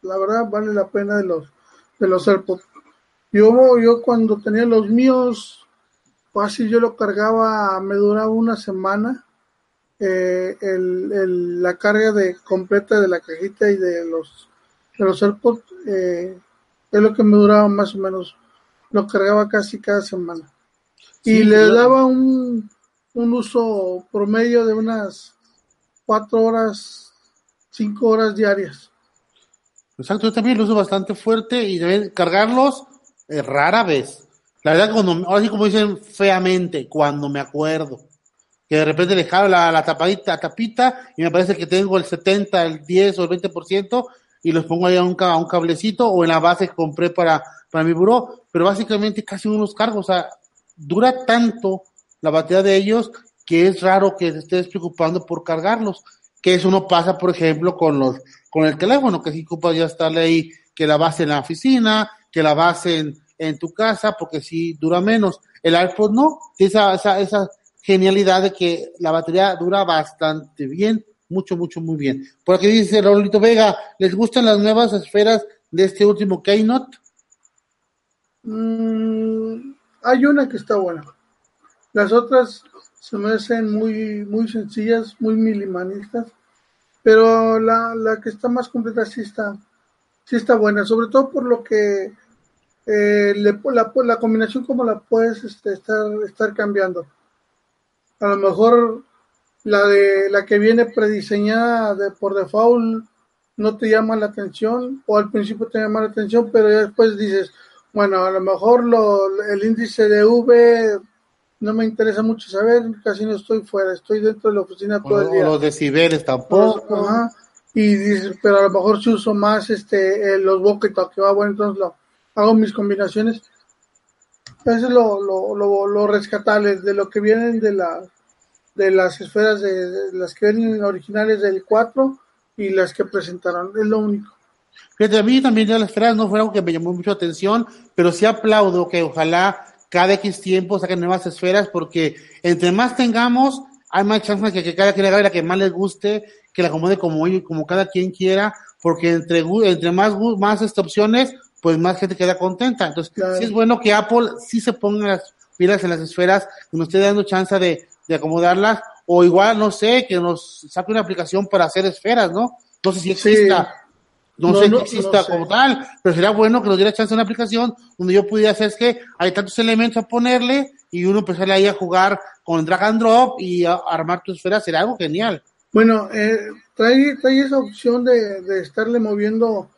la verdad, vale la pena de los, de los AirPods. Yo, yo cuando tenía los míos, así yo lo cargaba, me duraba una semana. Eh, el, el, la carga de completa de la cajita y de los de los AirPods eh, es lo que me duraba más o menos lo cargaba casi cada semana y le daba un, un uso promedio de unas cuatro horas cinco horas diarias. Exacto yo también lo uso bastante fuerte y deben cargarlos eh, rara vez. La verdad cuando ahora sí como dicen feamente cuando me acuerdo. Que de repente le jalo la, la tapadita, tapita y me parece que tengo el 70, el 10 o el 20% y los pongo ahí a un, a un cablecito o en la base que compré para, para mi buró, pero básicamente casi unos cargos, o sea, dura tanto la batería de ellos que es raro que te estés preocupando por cargarlos, que eso no pasa, por ejemplo, con los, con el teléfono, que si ocupas ya estarle ahí, que la base en la oficina, que la base en, tu casa, porque si dura menos. El iPhone no, esa, esa, esa genialidad de que la batería dura bastante bien, mucho, mucho, muy bien. Por aquí dice Raulito Vega, ¿les gustan las nuevas esferas de este último Keynote? Mm, hay una que está buena. Las otras se me hacen muy, muy sencillas, muy minimalistas, pero la, la que está más completa sí está, sí está buena, sobre todo por lo que eh, le, la, la combinación como la puedes este, estar, estar cambiando. A lo mejor la de la que viene prediseñada de, por default no te llama la atención o al principio te llama la atención pero después dices bueno a lo mejor lo, el índice de V no me interesa mucho saber casi no estoy fuera estoy dentro de la oficina todo el día. los decibeles tampoco. Y dices pero a lo mejor si uso más este eh, los bucket que va bueno entonces lo, hago mis combinaciones. Eso es lo, lo, lo, lo rescatable de lo que vienen de la de las esferas de, las que vienen originales del 4 y las que presentaron, es lo único. Fíjate, a mí también las esferas no fue algo que me llamó mucho atención, pero sí aplaudo que ojalá cada X tiempo saquen nuevas esferas, porque entre más tengamos, hay más chance de que, cada quien haga la que más les guste, que la acomode como, como cada quien quiera, porque entre, entre más, más estas opciones, pues más gente queda contenta. Entonces, sí es bueno que Apple sí se ponga las pilas en las esferas, que nos esté dando chance de, de acomodarlas, o igual, no sé, que nos saque una aplicación para hacer esferas, ¿no? No sé si exista, no, sé si exista como tal, pero sería bueno que nos diera chance una aplicación donde yo pudiera hacer es que hay tantos elementos a ponerle y uno empezar ahí a jugar con drag and drop y armar tu esfera, sería algo genial. Bueno, eh, trae, trae esa opción de, de estarle moviendo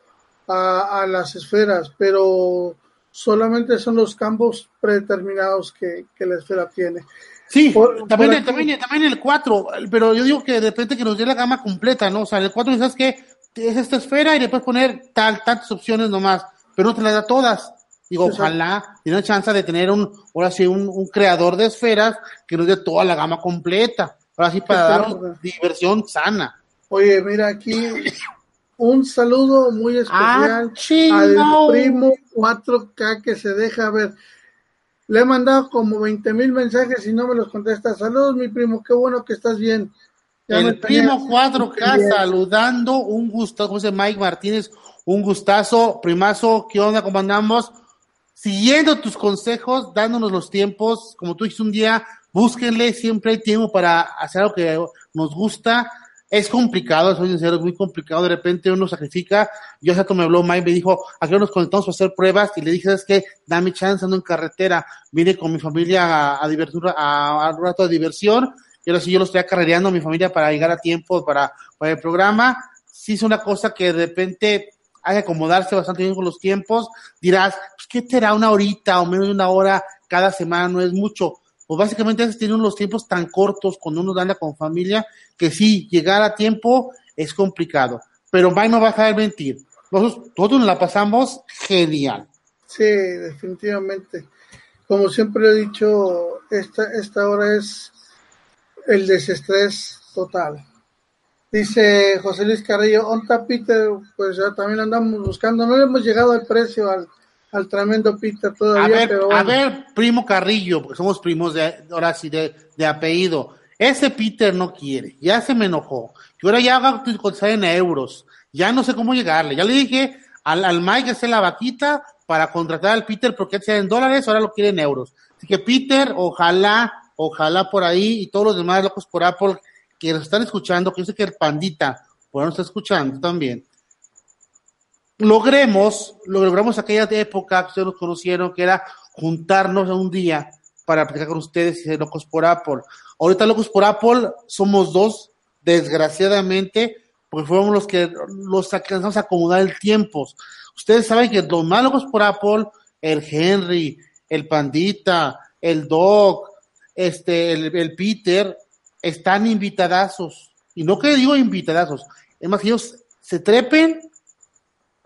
a, a, las esferas, pero solamente son los campos predeterminados que, que la esfera tiene. Sí, también, también, también, el 4, pero yo digo que de repente que nos dé la gama completa, ¿no? O sea, el 4 sabes que es esta esfera y le puedes poner tal, tantas opciones nomás, pero no te las da todas. Digo, ojalá tiene chance de tener un, ahora sí, un, un, creador de esferas que nos dé toda la gama completa. Ahora sí, para dar diversión sana. Oye, mira, aquí un saludo muy especial ah, al primo 4K que se deja ver. Le he mandado como 20 mil mensajes y no me los contesta. Saludos, mi primo, qué bueno que estás bien. El primo 4K saludando, un gusto, José Mike Martínez, un gustazo, primazo, ¿qué onda? ¿Cómo andamos? Siguiendo tus consejos, dándonos los tiempos, como tú dijiste un día, búsquenle, siempre hay tiempo para hacer algo que nos gusta es complicado, soy sincero, es muy complicado. De repente uno sacrifica. Yo hace me habló Mike, me dijo, aquí nos conectamos para hacer pruebas y le dije, ¿sabes qué? Dame chance, ando en carretera. Vine con mi familia a, a, a, a un rato de diversión. Y ahora sí yo lo estoy acarreando a mi familia para llegar a tiempo para, para el programa. Sí es una cosa que de repente hay que acomodarse bastante bien con los tiempos. Dirás, pues, ¿qué será una horita o menos de una hora cada semana? No es mucho pues básicamente tienen los tiempos tan cortos cuando uno anda con familia que sí, llegar a tiempo es complicado. Pero Mike no va a dejar de mentir. Nosotros todos nos la pasamos genial. Sí, definitivamente. Como siempre he dicho, esta, esta hora es el desestrés total. Dice José Luis Carrillo, Onta Peter, pues ya también andamos buscando, no hemos llegado al precio, al, al tremendo Peter todavía. A ver, pero a bueno. ver, primo Carrillo, porque somos primos de, ahora sí, de, de apellido. Ese Peter no quiere, ya se me enojó. Que ahora ya a cotizar en euros. Ya no sé cómo llegarle. Ya le dije al, al Mike que hace la vaquita para contratar al Peter porque sea en dólares, ahora lo quiere en euros. Así que Peter, ojalá, ojalá por ahí y todos los demás locos por Apple que nos están escuchando, que yo sé que el pandita, por nos está escuchando también, logremos, logramos aquella época que ustedes nos conocieron, que era juntarnos un día para platicar con ustedes y ser locos por Apple. Ahorita locos por Apple somos dos, desgraciadamente, porque fuimos los que los alcanzamos a acomodar el tiempo. Ustedes saben que los más locos por Apple, el Henry, el Pandita, el Doc, este, el, el Peter, están invitadazos. Y no que digo invitadazos, es más que ellos se trepen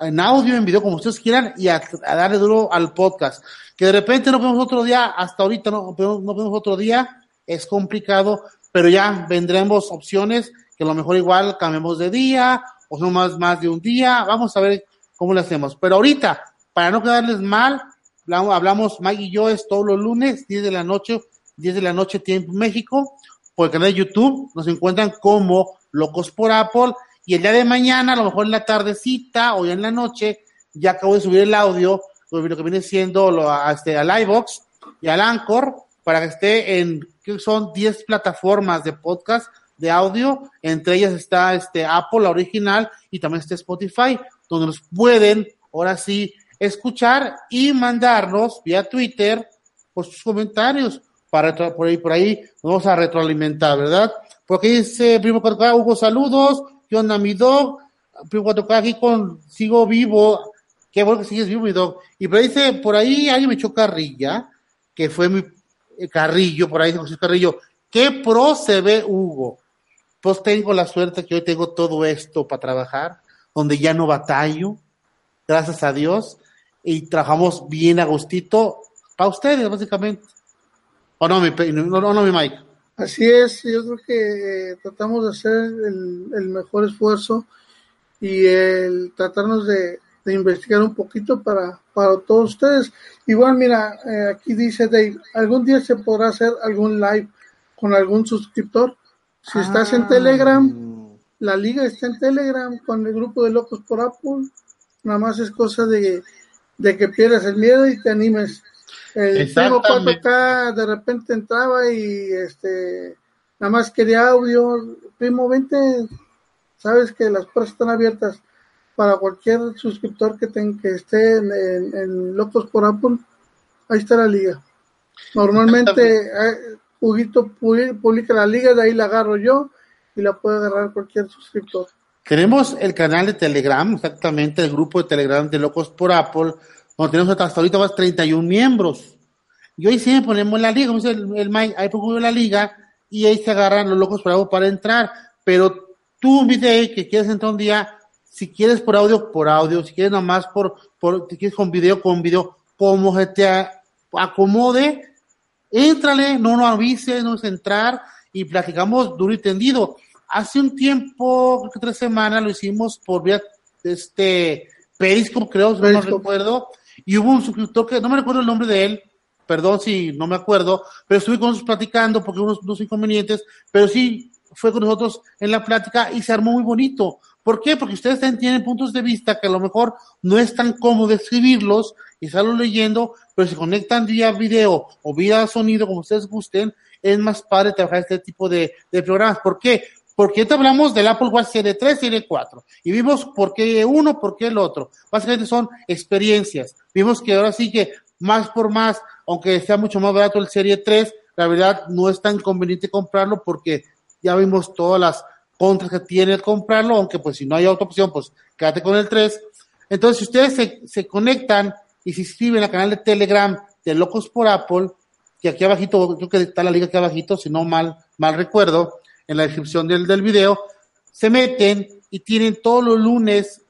en audio, en video, como ustedes quieran, y a, darle duro al podcast. Que de repente no vemos otro día, hasta ahorita no, no vemos otro día, es complicado, pero ya vendremos opciones que a lo mejor igual cambiemos de día, o son más, más de un día, vamos a ver cómo lo hacemos. Pero ahorita, para no quedarles mal, hablamos, Mike y yo, es todos los lunes, 10 de la noche, 10 de la noche tiempo México, por el canal de YouTube, nos encuentran como Locos por Apple, y el día de mañana, a lo mejor en la tardecita o ya en la noche, ya acabo de subir el audio, lo que viene siendo lo, a, este, al iVox y al Anchor, para que esté en, que son 10 plataformas de podcast de audio, entre ellas está este Apple, la original, y también está Spotify, donde nos pueden, ahora sí, escuchar y mandarnos vía Twitter por sus comentarios, para por ahí, por ahí nos vamos a retroalimentar, ¿verdad? Porque dice Primo Carcá, Hugo, saludos, ¿qué onda, mi dog? Primo Carcá, aquí con, sigo vivo, qué bueno que sigues vivo, mi dog. Y por ahí dice, por ahí alguien me echó carrilla, que fue mi eh, Carrillo, por ahí José Carrillo, qué pro se ve Hugo. Pues tengo la suerte que hoy tengo todo esto para trabajar, donde ya no batallo, gracias a Dios, y trabajamos bien a gustito para ustedes, básicamente. ¿O no, mi, no, no, no, mi Mike? Así es, yo creo que eh, tratamos de hacer el, el, mejor esfuerzo y el tratarnos de, de, investigar un poquito para, para todos ustedes. Igual, mira, eh, aquí dice Dave, algún día se podrá hacer algún live con algún suscriptor. Si ah. estás en Telegram, la liga está en Telegram con el grupo de locos por Apple. Nada más es cosa de, de que pierdas el miedo y te animes. El primo 4K de repente entraba y este nada más quería audio. Primo, vente, sabes que las puertas están abiertas para cualquier suscriptor que, ten, que esté en, en, en, Locos por Apple. Ahí está la liga. Normalmente Huguito publica la liga, de ahí la agarro yo y la puede agarrar cualquier suscriptor. Tenemos el canal de Telegram, exactamente, el grupo de Telegram de Locos por Apple, donde tenemos hasta ahorita más 31 miembros. Y hoy sí ponemos la liga, como dice el, el Mike, ahí pongo la liga y ahí se agarran los Locos por Apple para entrar. Pero tú, viste que quieres entrar un día, si quieres por audio, por audio, si quieres nomás por, por, si quieres con video, con video, como se te acomode, Éntrale, no nos avise, no es entrar y platicamos duro y tendido. Hace un tiempo, creo que tres semanas, lo hicimos por vía este Periscope, creo, si no recuerdo, y hubo un suscriptor que no me recuerdo el nombre de él, perdón si no me acuerdo, pero estuve con nosotros platicando porque unos, unos inconvenientes, pero sí fue con nosotros en la plática y se armó muy bonito. ¿Por qué? Porque ustedes también tienen puntos de vista que a lo mejor no es tan cómodo escribirlos y estarlo leyendo, pero si conectan vía video o vía sonido, como ustedes gusten, es más padre trabajar este tipo de, de programas. ¿Por qué? Porque ahorita hablamos del Apple Watch Serie 3, Serie 4, y vimos por qué uno, por qué el otro. Básicamente son experiencias. Vimos que ahora sí que más por más, aunque sea mucho más barato el Serie 3, la verdad no es tan conveniente comprarlo porque ya vimos todas las contras que tiene el comprarlo, aunque pues si no hay otra opción, pues quédate con el 3. Entonces, si ustedes se, se conectan y se inscriben al canal de Telegram de Locos por Apple, que aquí abajito, creo que está la liga aquí abajito, si no mal, mal recuerdo, en la descripción del, del video, se meten y tienen todos los lunes,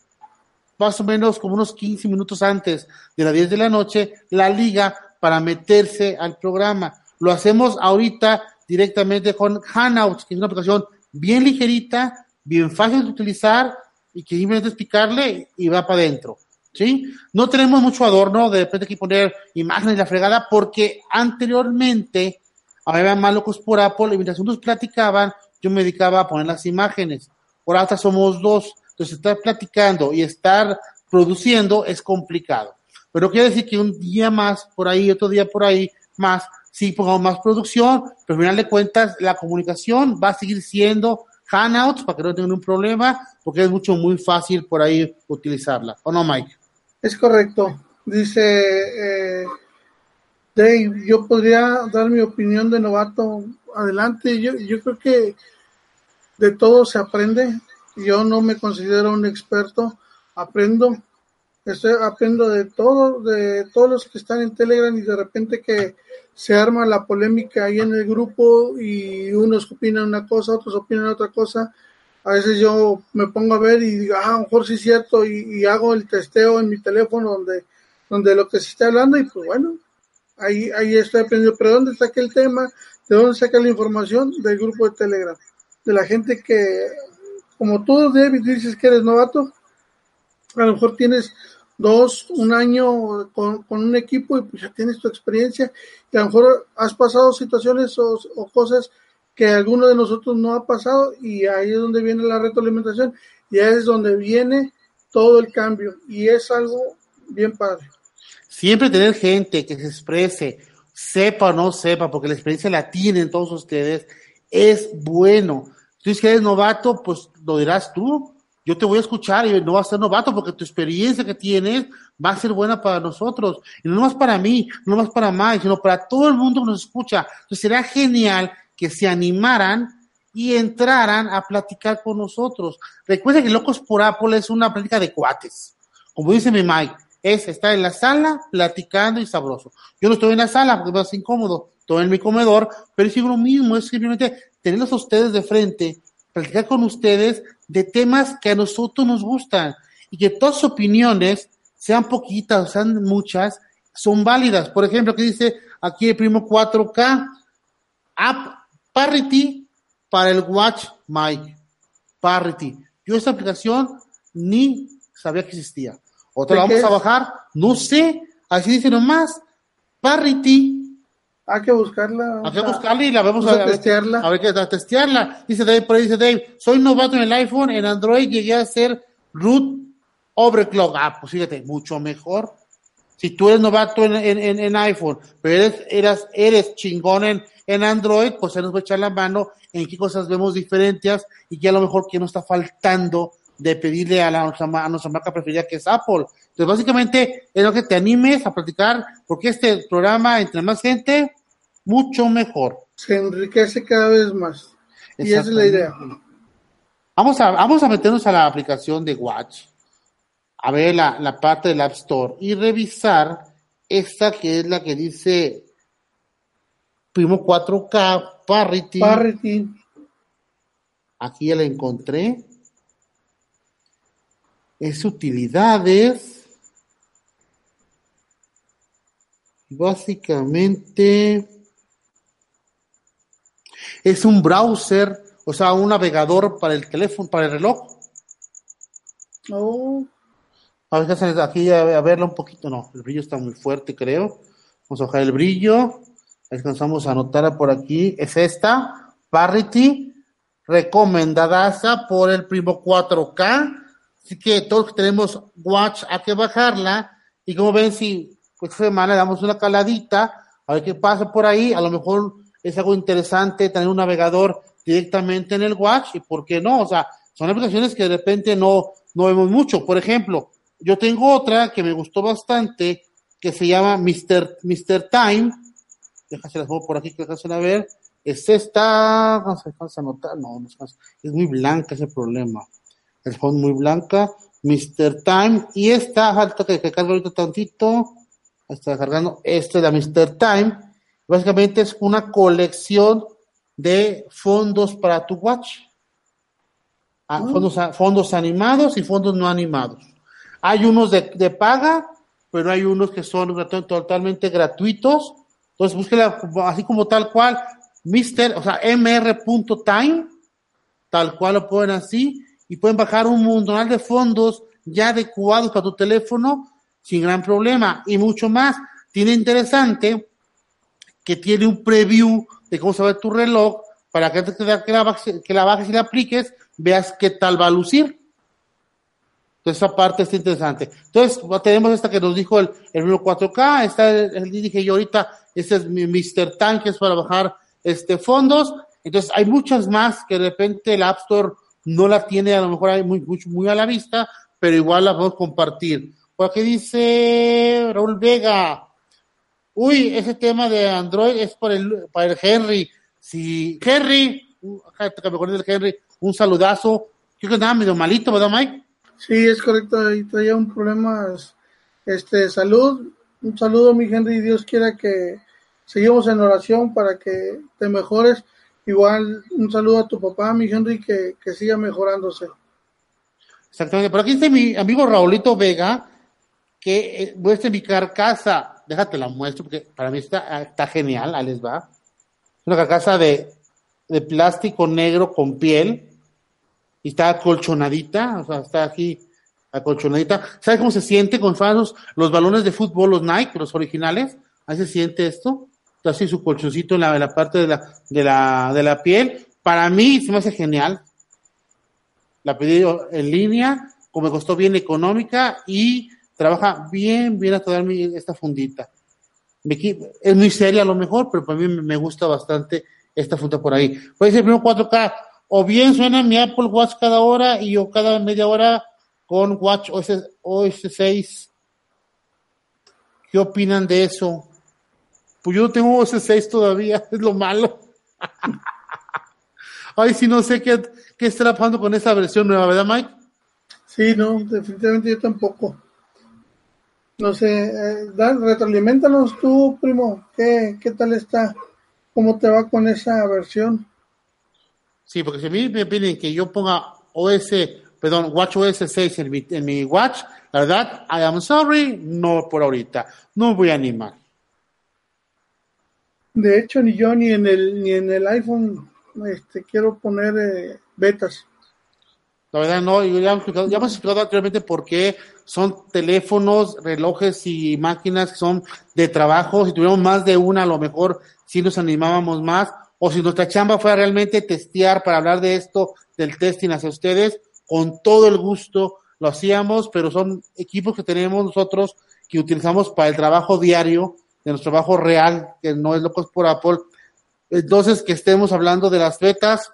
más o menos como unos 15 minutos antes de las 10 de la noche, la liga para meterse al programa. Lo hacemos ahorita directamente con Hangouts, que es una aplicación bien ligerita, bien fácil de utilizar y que simplemente explicarle y va para adentro. ¿sí? No tenemos mucho adorno, de repente hay que poner imágenes de la fregada, porque anteriormente había más locos por Apple y mientras unos platicaban, yo me dedicaba a poner las imágenes. Ahora somos dos, entonces estar platicando y estar produciendo es complicado. Pero quiere decir que un día más por ahí, otro día por ahí más, sí pongamos más producción, pero al final de cuentas la comunicación va a seguir siendo Hangouts para que no tengan un problema, porque es mucho, muy fácil por ahí utilizarla. ¿O no, Mike? Es correcto. Dice eh, Dave, yo podría dar mi opinión de novato. Adelante, yo, yo creo que de todo se aprende. Yo no me considero un experto, aprendo. Estoy, aprendo de todo, de todos los que están en Telegram y de repente que se arma la polémica ahí en el grupo y unos opinan una cosa, otros opinan otra cosa. A veces yo me pongo a ver y digo, ah, a lo mejor sí es cierto, y, hago el testeo en mi teléfono donde, donde lo que se está hablando, y pues bueno, ahí, ahí estoy aprendiendo. Pero ¿dónde saqué el tema? ¿De dónde saca la información? Del grupo de Telegram. De la gente que, como tú, David, dices que eres novato, a lo mejor tienes dos, un año con, un equipo y pues ya tienes tu experiencia y a lo mejor has pasado situaciones o, cosas que alguno de nosotros no ha pasado y ahí es donde viene la retroalimentación y ahí es donde viene todo el cambio y es algo bien padre. Siempre tener gente que se exprese, sepa o no sepa, porque la experiencia la tienen todos ustedes, es bueno. Si es que eres novato, pues lo dirás tú, yo te voy a escuchar y no vas a ser novato porque tu experiencia que tienes va a ser buena para nosotros. Y no más para mí, no más para Mike, sino para todo el mundo que nos escucha. Entonces sería genial que se animaran y entraran a platicar con nosotros. Recuerden que Locos por Apple es una plática de cuates. Como dice mi Mike, es estar en la sala platicando y sabroso. Yo no estoy en la sala porque me hace incómodo, estoy en mi comedor, pero es lo mismo, es simplemente tenerlos a ustedes de frente platicar con ustedes de temas que a nosotros nos gustan y que todas sus opiniones, sean poquitas o sean muchas, son válidas. Por ejemplo, que dice aquí el primo 4K, App Parity para el Watch Mike. Parity. Yo esta aplicación ni sabía que existía. Otra la vamos a bajar, no sé, así dice nomás, Parity hay que buscarla. Hay que buscarla y la vamos a, testearla. A ver qué testearla. Dice Dave, ahí dice Dave, soy novato en el iPhone, en Android llegué a ser root overclock. Ah, pues fíjate, mucho mejor. Si tú eres novato en, en, en iPhone, pero eres, eres, eres chingón en, en Android, pues se nos va a echar la mano en qué cosas vemos diferentes y que a lo mejor que nos está faltando de pedirle a, la, a nuestra marca preferida que es Apple. Entonces, básicamente, es lo que te animes a platicar, porque este programa, entre más gente, mucho mejor. Se enriquece cada vez más. Y esa es la idea. Vamos a, vamos a meternos a la aplicación de Watch, a ver la, la parte del App Store y revisar esta que es la que dice Primo 4K Parity. Parity. Aquí ya la encontré. Es utilidades. Básicamente es un browser, o sea, un navegador para el teléfono, para el reloj. Oh. A ver, aquí a, verlo un poquito. No, el brillo está muy fuerte, creo. Vamos a bajar el brillo. Alcanzamos a anotar por aquí. Es esta, Parity, recomendada por el primo 4K. Así que todos tenemos Watch, hay que bajarla. Y como ven, si pues semana le damos una caladita, a ver qué pasa por ahí. A lo mejor es algo interesante tener un navegador directamente en el Watch y por qué no, o sea, son aplicaciones que de repente no, no vemos mucho. Por ejemplo, yo tengo otra que me gustó bastante que se llama Mr. Mr. Time. Déjase las por aquí que a ver. Es esta, no sé, a anotar, no, no es muy blanca ese problema. Es muy blanca. Mr. Time. Y esta, falta que, que cargue ahorita tantito. Está cargando. Esta es la Mr. Time Básicamente es una colección de fondos para tu watch. Ah, mm. fondos, fondos, animados y fondos no animados. Hay unos de, de, paga, pero hay unos que son totalmente gratuitos. Entonces búsquela así como tal cual, Mister, o sea, mr.time, tal cual lo pueden así, y pueden bajar un montón de fondos ya adecuados para tu teléfono sin gran problema. Y mucho más, tiene interesante que tiene un preview de cómo se ve tu reloj para que, que, la, que la bajes y la apliques, veas qué tal va a lucir. Entonces, esa parte está interesante. Entonces, tenemos esta que nos dijo el, el 4K, está el, dije yo ahorita, este es mi Mr. Tank, es para bajar este fondos. Entonces, hay muchas más que de repente el App Store no la tiene, a lo mejor muy, muy, muy a la vista, pero igual la podemos compartir. Por aquí dice Raúl Vega, uy, ese tema de Android es para el, para el Henry. Si Henry, que me acuerdo Henry, un saludazo. Creo que andaba medio malito, ¿verdad, Mike? Sí, es correcto, ahí traía un problema este, salud. Un saludo, mi Henry, Dios quiera que seguimos en oración para que te mejores. Igual un saludo a tu papá, mi Henry, que, que siga mejorándose. Exactamente. Por aquí está mi amigo Raulito Vega, que eh, muestra mi carcasa déjate la muestro porque para mí está, está genial, ahí les va. Una carcasa de, de plástico negro con piel y está acolchonadita, o sea, está aquí acolchonadita. ¿Sabes cómo se siente con los balones de fútbol, los Nike, los originales? Ahí se siente esto. Así su colchoncito en la, en la parte de la, de, la, de la piel. Para mí se me hace genial. La pedí en línea, como me costó bien económica y trabaja bien, bien a toda esta fundita. Es muy seria a lo mejor, pero para mí me gusta bastante esta funda por ahí. Puede ser primero 4K, o bien suena mi Apple Watch cada hora y yo cada media hora con Watch OS, OS 6. ¿Qué opinan de eso? Pues yo tengo OS 6 todavía, es lo malo. Ay, si no sé qué, qué estará pasando con esa versión nueva, ¿verdad, Mike? Sí, no, definitivamente yo tampoco. No sé, eh, Dan, retroalimentanos tú, primo, ¿qué, ¿qué tal está? ¿Cómo te va con esa versión? Sí, porque si a mí me piden que yo ponga OS, perdón, Watch OS 6 en mi, en mi Watch, la verdad, I am sorry, no por ahorita, no me voy a animar. De hecho, ni yo ni en el, ni en el iPhone este, quiero poner eh, betas. La verdad, no, ya, ya hemos explicado anteriormente por qué son teléfonos, relojes y máquinas que son de trabajo. Si tuviéramos más de una, a lo mejor sí nos animábamos más. O si nuestra chamba fuera realmente testear para hablar de esto, del testing hacia ustedes, con todo el gusto lo hacíamos, pero son equipos que tenemos nosotros que utilizamos para el trabajo diario, de nuestro trabajo real, que no es locos por Apple. Entonces, que estemos hablando de las betas,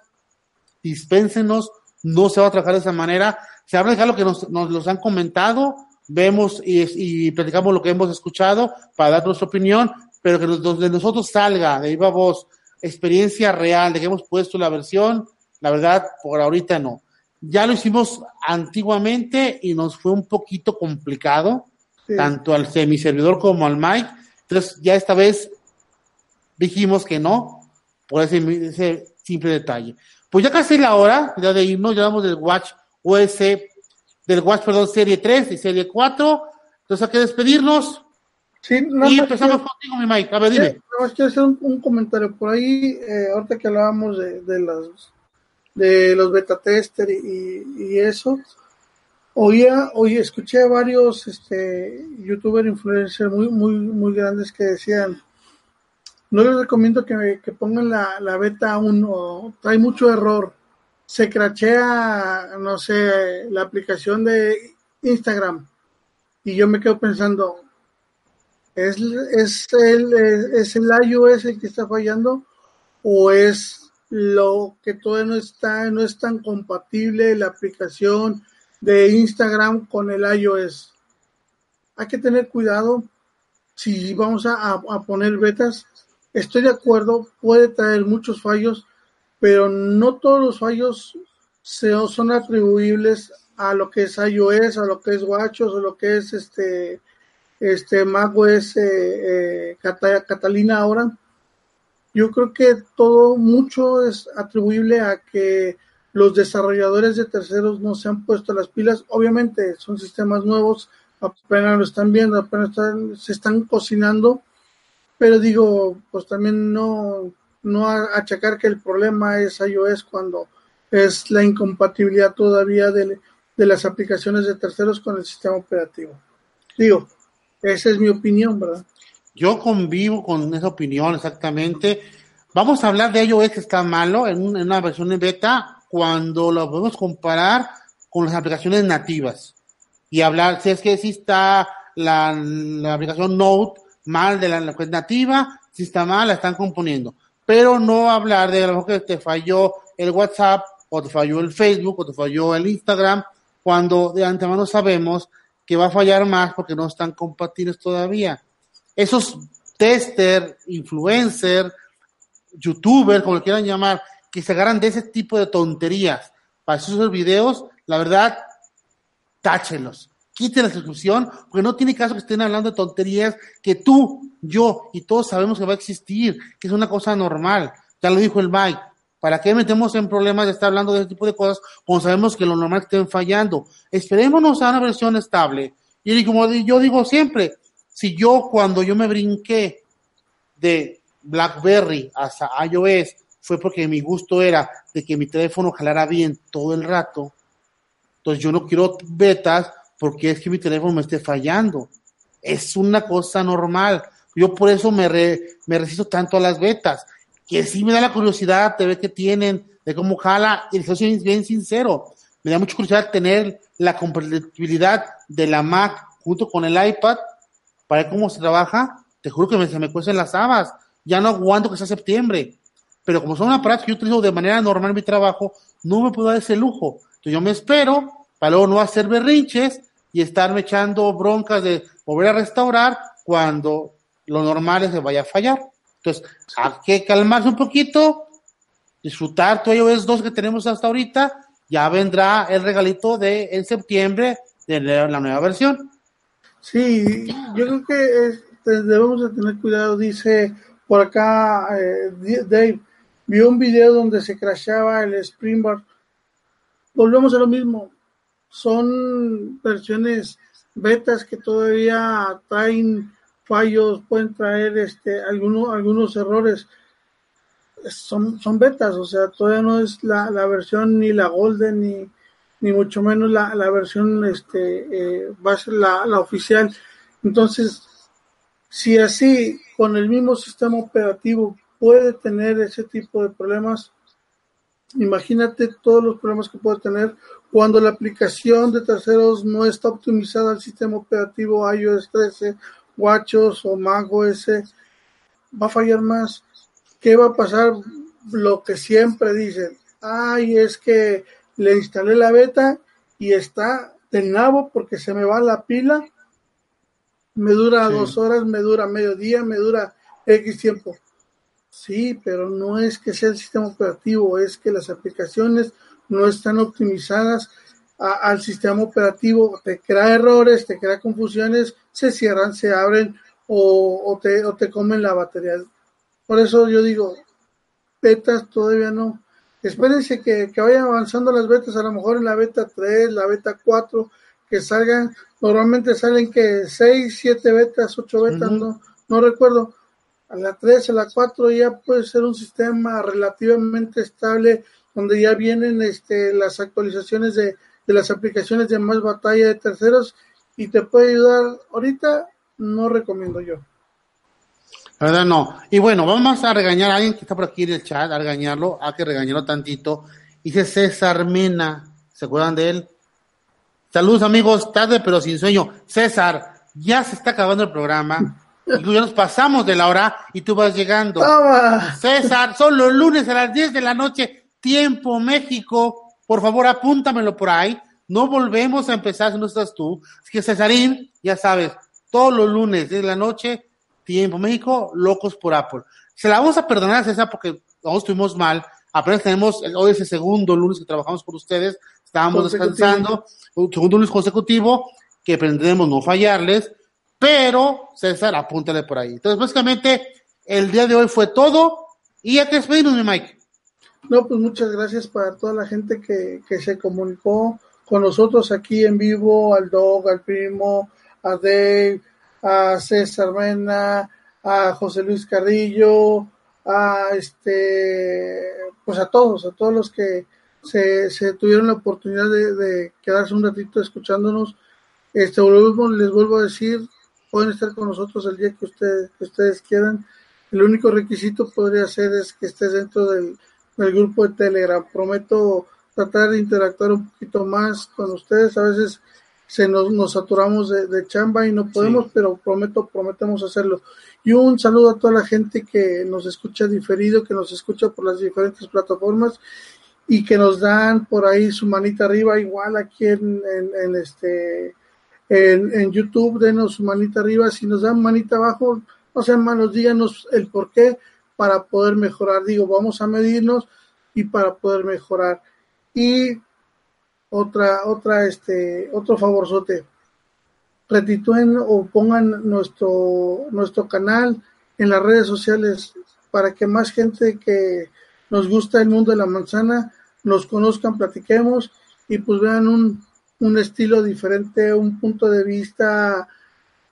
dispénsenos no se va a trabajar de esa manera. Se habla de lo que nos, nos los han comentado, vemos y, y, platicamos lo que hemos escuchado para dar nuestra opinión, pero que de nosotros salga de viva voz experiencia real de que hemos puesto la versión, la verdad, por ahorita no. Ya lo hicimos antiguamente y nos fue un poquito complicado, tanto al semiservidor como al mic. Entonces, ya esta vez dijimos que no, por ese, ese simple detalle. Pues ya casi la hora, ya de irnos, ya vamos del Watch OS, del Watch, perdón, serie 3 y serie 4. Entonces hay que despedirnos. Sí, no, y empezamos contigo, mi Mike. A ver, dime. Quiero hacer un, comentario por ahí, eh, ahorita que hablábamos de, de, las, de los beta tester y, y eso. Oía, oí, escuché a varios este, youtuber influencers muy, muy, muy grandes que decían, no les recomiendo que, que pongan la, la beta 1, trae mucho error. Se crachea, no sé, la aplicación de Instagram. Y yo me quedo pensando, ¿es, es, el, ¿es el iOS el que está fallando? ¿O es lo que todavía no está, no es tan compatible la aplicación de Instagram con el iOS? Hay que tener cuidado si vamos a, a poner betas Estoy de acuerdo, puede traer muchos fallos, pero no todos los fallos son atribuibles a lo que es iOS, a lo que es WatchOS, a lo que es este, este macOS eh, eh Catalina ahora. Yo creo que todo mucho es atribuible a que los desarrolladores de terceros no se han puesto las pilas. Obviamente son sistemas nuevos, apenas lo están viendo, apenas se están cocinando pero digo, pues también no, no achacar que el problema es iOS cuando es la incompatibilidad todavía del, de las aplicaciones de terceros con el sistema operativo. Digo, esa es mi opinión, ¿verdad? Yo convivo con esa opinión exactamente. Vamos a hablar de iOS que está malo en, una versión de beta cuando lo podemos comparar con las aplicaciones nativas y hablar si es que si está la, aplicación Note mal de la, la nativa, si está mal, la están componiendo. Pero no hablar de lo que te falló el WhatsApp o te falló el Facebook o te falló el Instagram cuando de antemano sabemos que va a fallar más porque no están compatibles todavía. Esos tester, influencer, youtuber, como lo quieran llamar, que se agarran de ese tipo de tonterías para esos videos, la verdad, táchelos. Quiten la suscripción, porque no tiene caso que estén hablando de tonterías que tú, yo y todos sabemos que va a existir, que es una cosa normal. Ya lo dijo el Mike. ¿Para qué metemos en problemas de estar hablando de ese tipo de cosas cuando sabemos que lo normal estén fallando? Esperémonos a una versión estable. Y como yo digo siempre, si yo cuando yo me brinqué de BlackBerry hasta iOS fue porque mi gusto era de que mi teléfono jalara bien todo el rato, entonces yo no quiero betas porque es que mi teléfono me esté fallando. Es una cosa normal. Yo por eso me, me resisto tanto a las betas que sí me da la curiosidad de ver qué tienen, de cómo jala, y soy bien sincero, me da mucha curiosidad tener la compatibilidad de la Mac junto con el iPad para ver cómo se trabaja, te juro que me, se me cuecen las habas, ya no aguanto que sea septiembre, pero como son aparatos que yo utilizo de manera normal en mi trabajo, no me puedo dar ese lujo, entonces yo me espero para luego no hacer berrinches y estarme echando broncas de volver a restaurar cuando lo normal es que vaya a fallar. Entonces, hay que calmarse un poquito, disfrutar todo iOS 2 que tenemos hasta ahorita, ya vendrá el regalito de en septiembre de la nueva versión. Sí, yo creo que debemos de tener cuidado, dice por acá eh, Dave, vio un video donde se crashaba el Springboard. Volvemos a lo mismo, son versiones betas que todavía traen fallos, pueden traer este, algunos, algunos errores. Son, son betas, o sea, todavía no es la, la versión ni la Golden ni, ni mucho menos la, la versión este, eh, va a ser la, la oficial. Entonces, si así con el mismo sistema operativo puede tener ese tipo de problemas, imagínate todos los problemas que puede tener cuando la aplicación de terceros no está optimizada al sistema operativo iOS 13 Guachos o Mago ese va a fallar más. ¿Qué va a pasar? Lo que siempre dicen, ay, es que le instalé la beta y está de nabo porque se me va la pila. Me dura dos horas, me dura medio día, me dura X tiempo. Sí, pero no es que sea el sistema operativo, es que las aplicaciones no están optimizadas al sistema operativo, te crea errores, te crea confusiones, se cierran, se abren o, te, o te comen la batería. Por eso yo digo, betas todavía no. Espérense que, que vayan avanzando las betas, a lo mejor en la beta 3, la beta 4, que salgan, normalmente salen que 6, 7 betas, 8 betas, no, no recuerdo. A la 3, a la 4 ya puede ser un sistema relativamente estable donde ya vienen este, las actualizaciones de, de las aplicaciones de más batalla de terceros y te puede ayudar. Ahorita no recomiendo yo. La verdad no. Y bueno, vamos a regañar a alguien que está por aquí en el chat, a regañarlo, hay que regañarlo tantito. Dice César Mena, ¿se acuerdan de él? Saludos amigos, tarde pero sin sueño. César, ya se está acabando el programa. Ya nos pasamos de la hora y tú vas llegando. César, son los lunes a las 10 de la noche, tiempo México por favor, apúntamelo por ahí. No volvemos a empezar si no estás tú. Así que Cesarín, ya sabes, todos los lunes de la noche, Tiempo México, locos por Apple. Se la vamos a perdonar César porque todos estuvimos mal. Apenas tenemos hoy ese segundo lunes que trabajamos por ustedes. Estábamos descansando. Un segundo lunes consecutivo que pretendemos no fallarles. Pero, César, apúntale por ahí. Entonces, básicamente, el día de hoy fue todo. Y ya que despedirnos, mi Mike. No, pues muchas gracias para toda la gente que, que se comunicó con nosotros aquí en vivo, al Dog, al Primo, a Dave, a César Mena, a José Luis Carrillo, a este, pues a todos, a todos los que se, se tuvieron la oportunidad de, quedarse un ratito escuchándonos. Este, les vuelvo a decir, pueden estar con nosotros el día que, ustedes que ustedes quieran. El único requisito podría ser es que estés dentro del, del grupo de Telegram. Prometo tratar de interactuar un poquito más con ustedes. A veces se nos, nos saturamos de, chamba y no podemos, pero prometo, prometemos hacerlo. Y un saludo a toda la gente que nos escucha diferido, que nos escucha por las diferentes plataformas y que nos dan por ahí su manita arriba, igual aquí en, en, este en, YouTube, denos su manita arriba, si nos dan manita abajo, no sean malos, díganos el por qué para poder mejorar. Digo, vamos a medirnos y para poder mejorar. Y otra, otra, este, otro favorzote. Retitúen o pongan nuestro, nuestro canal en las redes sociales para que más gente que nos gusta el mundo de la manzana nos conozcan, platiquemos y pues vean un, un estilo diferente, un punto de vista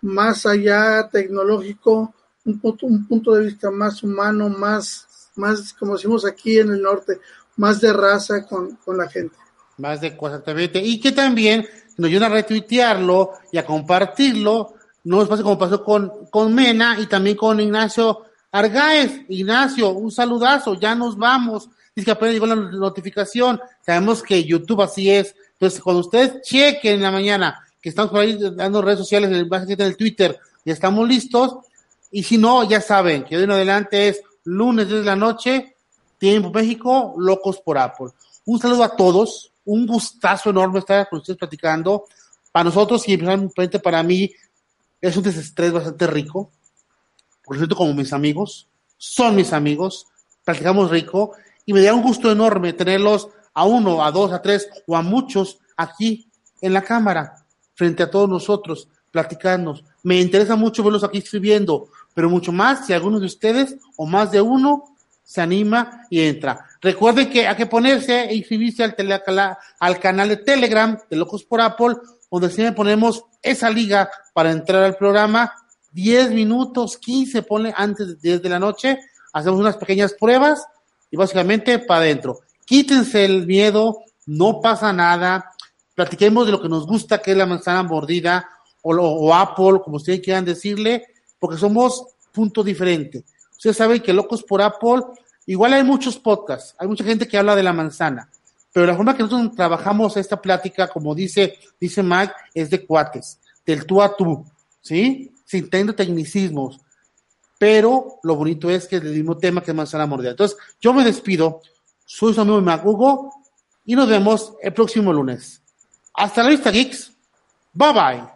más allá tecnológico, un punto, un punto de vista más humano, más, más, como decimos aquí en el norte, más de raza con, con la gente. Más de exactamente. Y que también nos ayudan a retuitearlo y a compartirlo. No es pasa como pasó con, con Mena y también con Ignacio Argaez. Ignacio, un saludazo, ya nos vamos. Dice que apenas llegó la notificación. Sabemos que YouTube así es. Entonces, cuando ustedes chequen en la mañana, que estamos por ahí dando redes sociales, en el, en el Twitter, ya estamos listos. Y si no, ya saben que de en adelante es lunes desde la noche, Tiempo México, Locos por Apple. Un saludo a todos, un gustazo enorme estar con ustedes platicando. Para nosotros y principalmente para mí es un desestrés bastante rico. Por cierto, como mis amigos, son mis amigos, platicamos rico y me da un gusto enorme tenerlos a uno, a dos, a tres o a muchos aquí en la cámara, frente a todos nosotros, platicando. Me interesa mucho verlos aquí escribiendo, pero mucho más si alguno de ustedes o más de uno se anima y entra. Recuerden que hay que ponerse e inscribirse al, al canal de Telegram de Locos por Apple, donde siempre ponemos esa liga para entrar al programa. 10 minutos, 15 pone antes de 10 de la noche. Hacemos unas pequeñas pruebas y básicamente para adentro. Quítense el miedo, no pasa nada. Platiquemos de lo que nos gusta, que es la manzana mordida o, o Apple, como ustedes quieran decirle, porque somos punto diferente. Ustedes saben que Locos por Apple Igual hay muchos podcasts, hay mucha gente que habla de la manzana, pero la forma que nosotros trabajamos esta plática, como dice, dice Mike, es de cuates, del tú a tú, ¿sí? Sin tener tecnicismos. Pero lo bonito es que es el mismo tema que manzana mordida. Entonces, yo me despido, soy su amigo Mac Hugo, y nos vemos el próximo lunes. Hasta la vista, geeks. Bye bye.